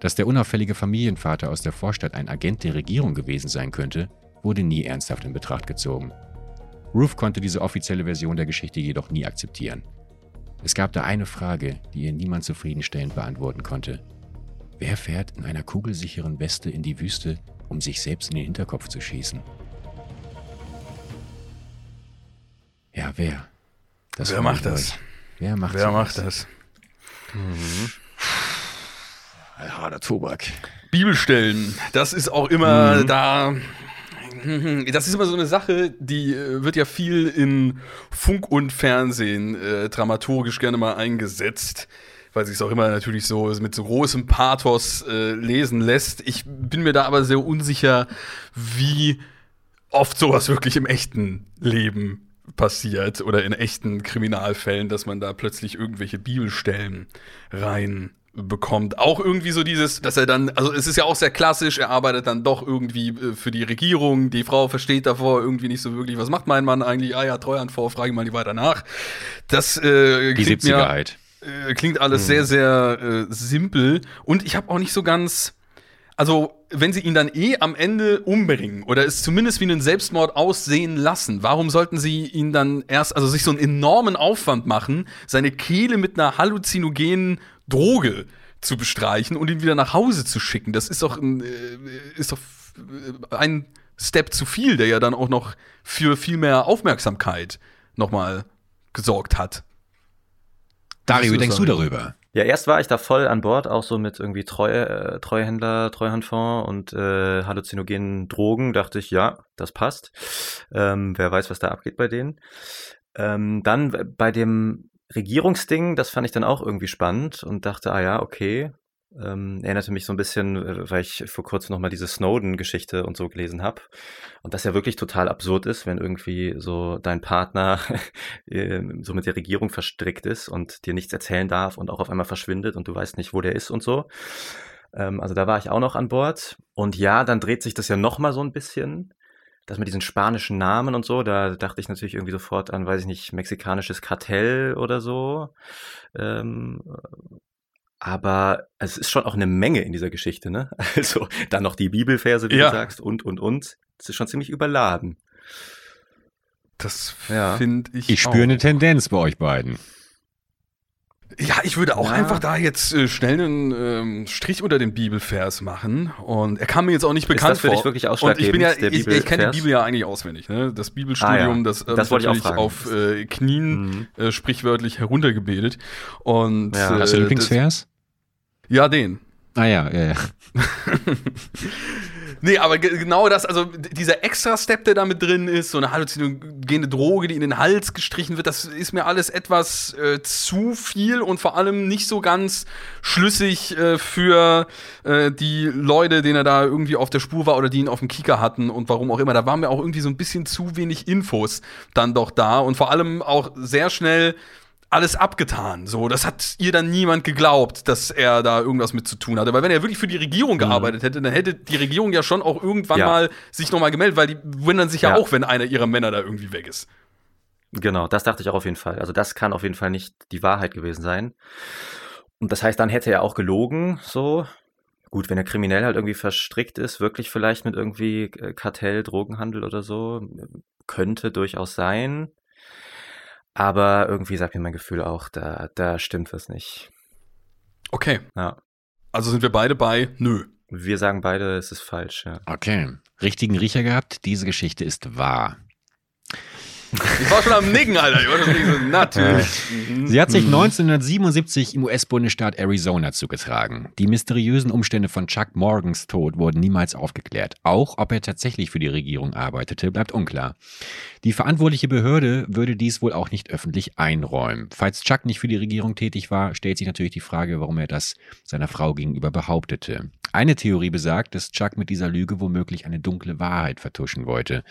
Dass der unauffällige Familienvater aus der Vorstadt ein Agent der Regierung gewesen sein könnte, wurde nie ernsthaft in Betracht gezogen. Ruth konnte diese offizielle Version der Geschichte jedoch nie akzeptieren. Es gab da eine Frage, die ihr niemand zufriedenstellend beantworten konnte. Wer fährt in einer kugelsicheren Weste in die Wüste, um sich selbst in den Hinterkopf zu schießen? Ja, wer? Das wer macht das? Wer macht, wer macht das? Mhm. Harter Tobak. Bibelstellen, das ist auch immer mhm. da Das ist immer so eine Sache, die äh, wird ja viel in Funk und Fernsehen äh, dramaturgisch gerne mal eingesetzt, weil sich es auch immer natürlich so mit so großem Pathos äh, lesen lässt. Ich bin mir da aber sehr unsicher, wie oft sowas wirklich im echten Leben passiert oder in echten Kriminalfällen, dass man da plötzlich irgendwelche Bibelstellen rein bekommt. Auch irgendwie so dieses, dass er dann, also es ist ja auch sehr klassisch, er arbeitet dann doch irgendwie äh, für die Regierung, die Frau versteht davor irgendwie nicht so wirklich, was macht mein Mann eigentlich? Ah ja, Treuhand vor, frage ich mal nicht weiter nach. Das äh, die 70er halt. Äh, klingt alles hm. sehr, sehr äh, simpel und ich habe auch nicht so ganz also, wenn sie ihn dann eh am Ende umbringen oder es zumindest wie einen Selbstmord aussehen lassen, warum sollten sie ihn dann erst, also sich so einen enormen Aufwand machen, seine Kehle mit einer halluzinogenen Droge zu bestreichen und ihn wieder nach Hause zu schicken. Das ist doch ein, äh, ist doch ein Step zu viel, der ja dann auch noch für viel mehr Aufmerksamkeit nochmal gesorgt hat. Dario, wie denkst du darüber? Ja, erst war ich da voll an Bord, auch so mit irgendwie Treue, äh, Treuhändler, Treuhandfonds und äh, halluzinogenen Drogen. Dachte ich, ja, das passt. Ähm, wer weiß, was da abgeht bei denen. Ähm, dann bei dem Regierungsding, das fand ich dann auch irgendwie spannend und dachte, ah ja, okay, ähm, erinnerte mich so ein bisschen, äh, weil ich vor kurzem nochmal diese Snowden-Geschichte und so gelesen habe. Und das ja wirklich total absurd ist, wenn irgendwie so dein Partner ähm, so mit der Regierung verstrickt ist und dir nichts erzählen darf und auch auf einmal verschwindet und du weißt nicht, wo der ist und so. Ähm, also da war ich auch noch an Bord. Und ja, dann dreht sich das ja nochmal so ein bisschen. Das mit diesen spanischen Namen und so, da dachte ich natürlich irgendwie sofort an, weiß ich nicht, mexikanisches Kartell oder so. Ähm, aber es ist schon auch eine Menge in dieser Geschichte, ne? Also dann noch die Bibelverse, wie ja. du sagst, und, und, und. Es ist schon ziemlich überladen. Das ja. finde ich. Ich spüre eine Tendenz bei euch beiden. Ja, ich würde auch ja. einfach da jetzt äh, schnell einen ähm, Strich unter den Bibelvers machen. Und er kam mir jetzt auch nicht bekannt ist das vor. Wirklich und ich bin ja, ich, ich kenne die Bibel ja eigentlich auswendig. Ne? Das Bibelstudium, ah, ja. das, äh, das wollte ich auch auf äh, Knien mhm. äh, sprichwörtlich heruntergebildet. Und ja. hast du Lieblingsvers? Ja, den. Ah ja, ja, ja. nee, aber genau das, also dieser Extra-Step, der da mit drin ist, so eine halluzinogene Droge, die in den Hals gestrichen wird, das ist mir alles etwas äh, zu viel und vor allem nicht so ganz schlüssig äh, für äh, die Leute, denen er da irgendwie auf der Spur war oder die ihn auf dem Kicker hatten und warum auch immer. Da waren mir auch irgendwie so ein bisschen zu wenig Infos dann doch da und vor allem auch sehr schnell alles abgetan. So, das hat ihr dann niemand geglaubt, dass er da irgendwas mit zu tun hatte. Weil wenn er wirklich für die Regierung mhm. gearbeitet hätte, dann hätte die Regierung ja schon auch irgendwann ja. mal sich nochmal gemeldet, weil die wundern sich ja, ja, auch, wenn einer ihrer Männer da irgendwie weg ist. Genau, das dachte ich auch auf jeden Fall. Also das kann auf jeden Fall nicht die Wahrheit gewesen sein. Und das heißt, dann hätte er auch gelogen, so. Gut, wenn er kriminell halt irgendwie verstrickt ist, wirklich vielleicht mit irgendwie äh, Kartell, Drogenhandel oder so, könnte durchaus sein. Aber irgendwie sagt mir mein Gefühl auch, da, da stimmt was nicht. Okay. Ja. Also sind wir beide bei nö. Wir sagen beide, es ist falsch, ja. Okay. Richtigen Riecher gehabt, diese Geschichte ist wahr. Ich war schon am Nicken, Alter. Ich war so, natürlich. Sie hat sich 1977 im US-Bundesstaat Arizona zugetragen. Die mysteriösen Umstände von Chuck Morgans Tod wurden niemals aufgeklärt. Auch ob er tatsächlich für die Regierung arbeitete, bleibt unklar. Die verantwortliche Behörde würde dies wohl auch nicht öffentlich einräumen. Falls Chuck nicht für die Regierung tätig war, stellt sich natürlich die Frage, warum er das seiner Frau gegenüber behauptete. Eine Theorie besagt, dass Chuck mit dieser Lüge womöglich eine dunkle Wahrheit vertuschen wollte.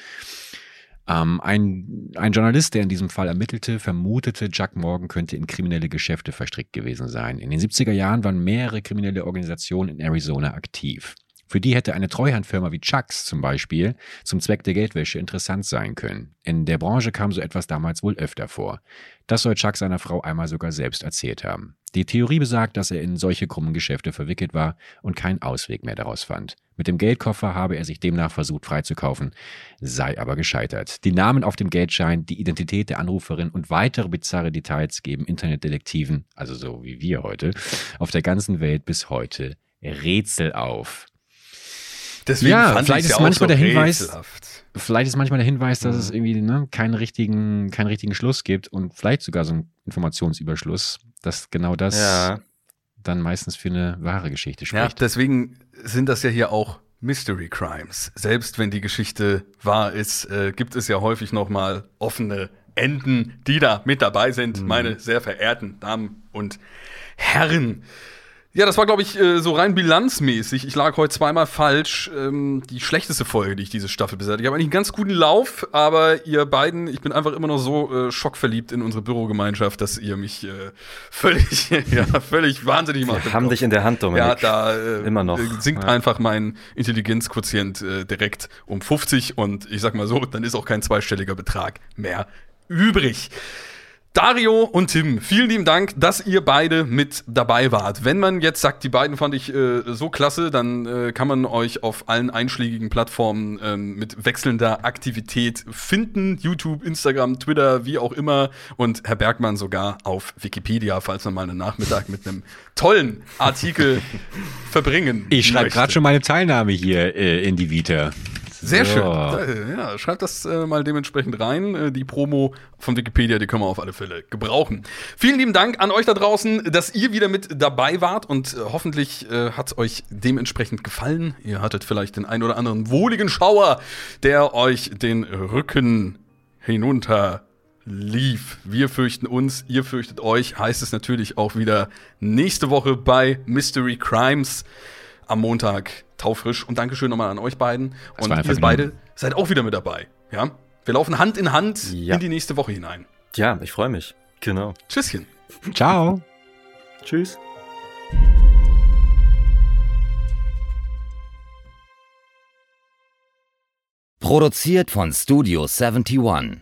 Ähm, ein, ein Journalist, der in diesem Fall ermittelte, vermutete, Jack Morgan könnte in kriminelle Geschäfte verstrickt gewesen sein. In den 70er Jahren waren mehrere kriminelle Organisationen in Arizona aktiv. Für die hätte eine Treuhandfirma wie Chucks zum Beispiel zum Zweck der Geldwäsche interessant sein können. In der Branche kam so etwas damals wohl öfter vor. Das soll Chuck seiner Frau einmal sogar selbst erzählt haben. Die Theorie besagt, dass er in solche krummen Geschäfte verwickelt war und keinen Ausweg mehr daraus fand. Mit dem Geldkoffer habe er sich demnach versucht freizukaufen, sei aber gescheitert. Die Namen auf dem Geldschein, die Identität der Anruferin und weitere bizarre Details geben Internetdetektiven, also so wie wir heute, auf der ganzen Welt bis heute Rätsel auf. Deswegen ja, vielleicht ist ja manchmal so der Hinweis, rätselhaft. vielleicht ist manchmal der Hinweis, dass mhm. es irgendwie ne, keinen richtigen, keinen richtigen Schluss gibt und vielleicht sogar so ein Informationsüberschluss, dass genau das ja. dann meistens für eine wahre Geschichte spricht. Ja, deswegen sind das ja hier auch Mystery Crimes. Selbst wenn die Geschichte wahr ist, äh, gibt es ja häufig noch mal offene Enden, die da mit dabei sind, mhm. meine sehr verehrten Damen und Herren. Ja, das war, glaube ich, äh, so rein bilanzmäßig. Ich lag heute zweimal falsch. Ähm, die schlechteste Folge, die ich diese Staffel besetzt. Ich habe eigentlich einen ganz guten Lauf, aber ihr beiden, ich bin einfach immer noch so äh, schockverliebt in unsere Bürogemeinschaft, dass ihr mich äh, völlig, ja, völlig wahnsinnig macht. Wir haben dich in der Hand, Dominik. Ja, da äh, immer noch. sinkt ja. einfach mein Intelligenzquotient äh, direkt um 50 und ich sag mal so, dann ist auch kein zweistelliger Betrag mehr übrig. Dario und Tim, vielen lieben Dank, dass ihr beide mit dabei wart. Wenn man jetzt sagt, die beiden fand ich äh, so klasse, dann äh, kann man euch auf allen einschlägigen Plattformen äh, mit wechselnder Aktivität finden. YouTube, Instagram, Twitter, wie auch immer. Und Herr Bergmann sogar auf Wikipedia, falls man mal einen Nachmittag mit einem tollen Artikel verbringen Ich schreibe gerade schon meine Teilnahme hier äh, in die Vita. Sehr so. schön. Ja, schreibt das äh, mal dementsprechend rein. Äh, die Promo von Wikipedia, die können wir auf alle Fälle gebrauchen. Vielen lieben Dank an euch da draußen, dass ihr wieder mit dabei wart und äh, hoffentlich äh, hat es euch dementsprechend gefallen. Ihr hattet vielleicht den ein oder anderen wohligen Schauer, der euch den Rücken hinunter lief. Wir fürchten uns, ihr fürchtet euch, heißt es natürlich auch wieder nächste Woche bei Mystery Crimes am Montag taufrisch. Und Dankeschön nochmal an euch beiden. Das und ihr beide seid auch wieder mit dabei. Ja? Wir laufen Hand in Hand ja. in die nächste Woche hinein. Ja, ich freue mich. Genau. Tschüsschen. Ciao. Tschüss. Produziert von Studio 71.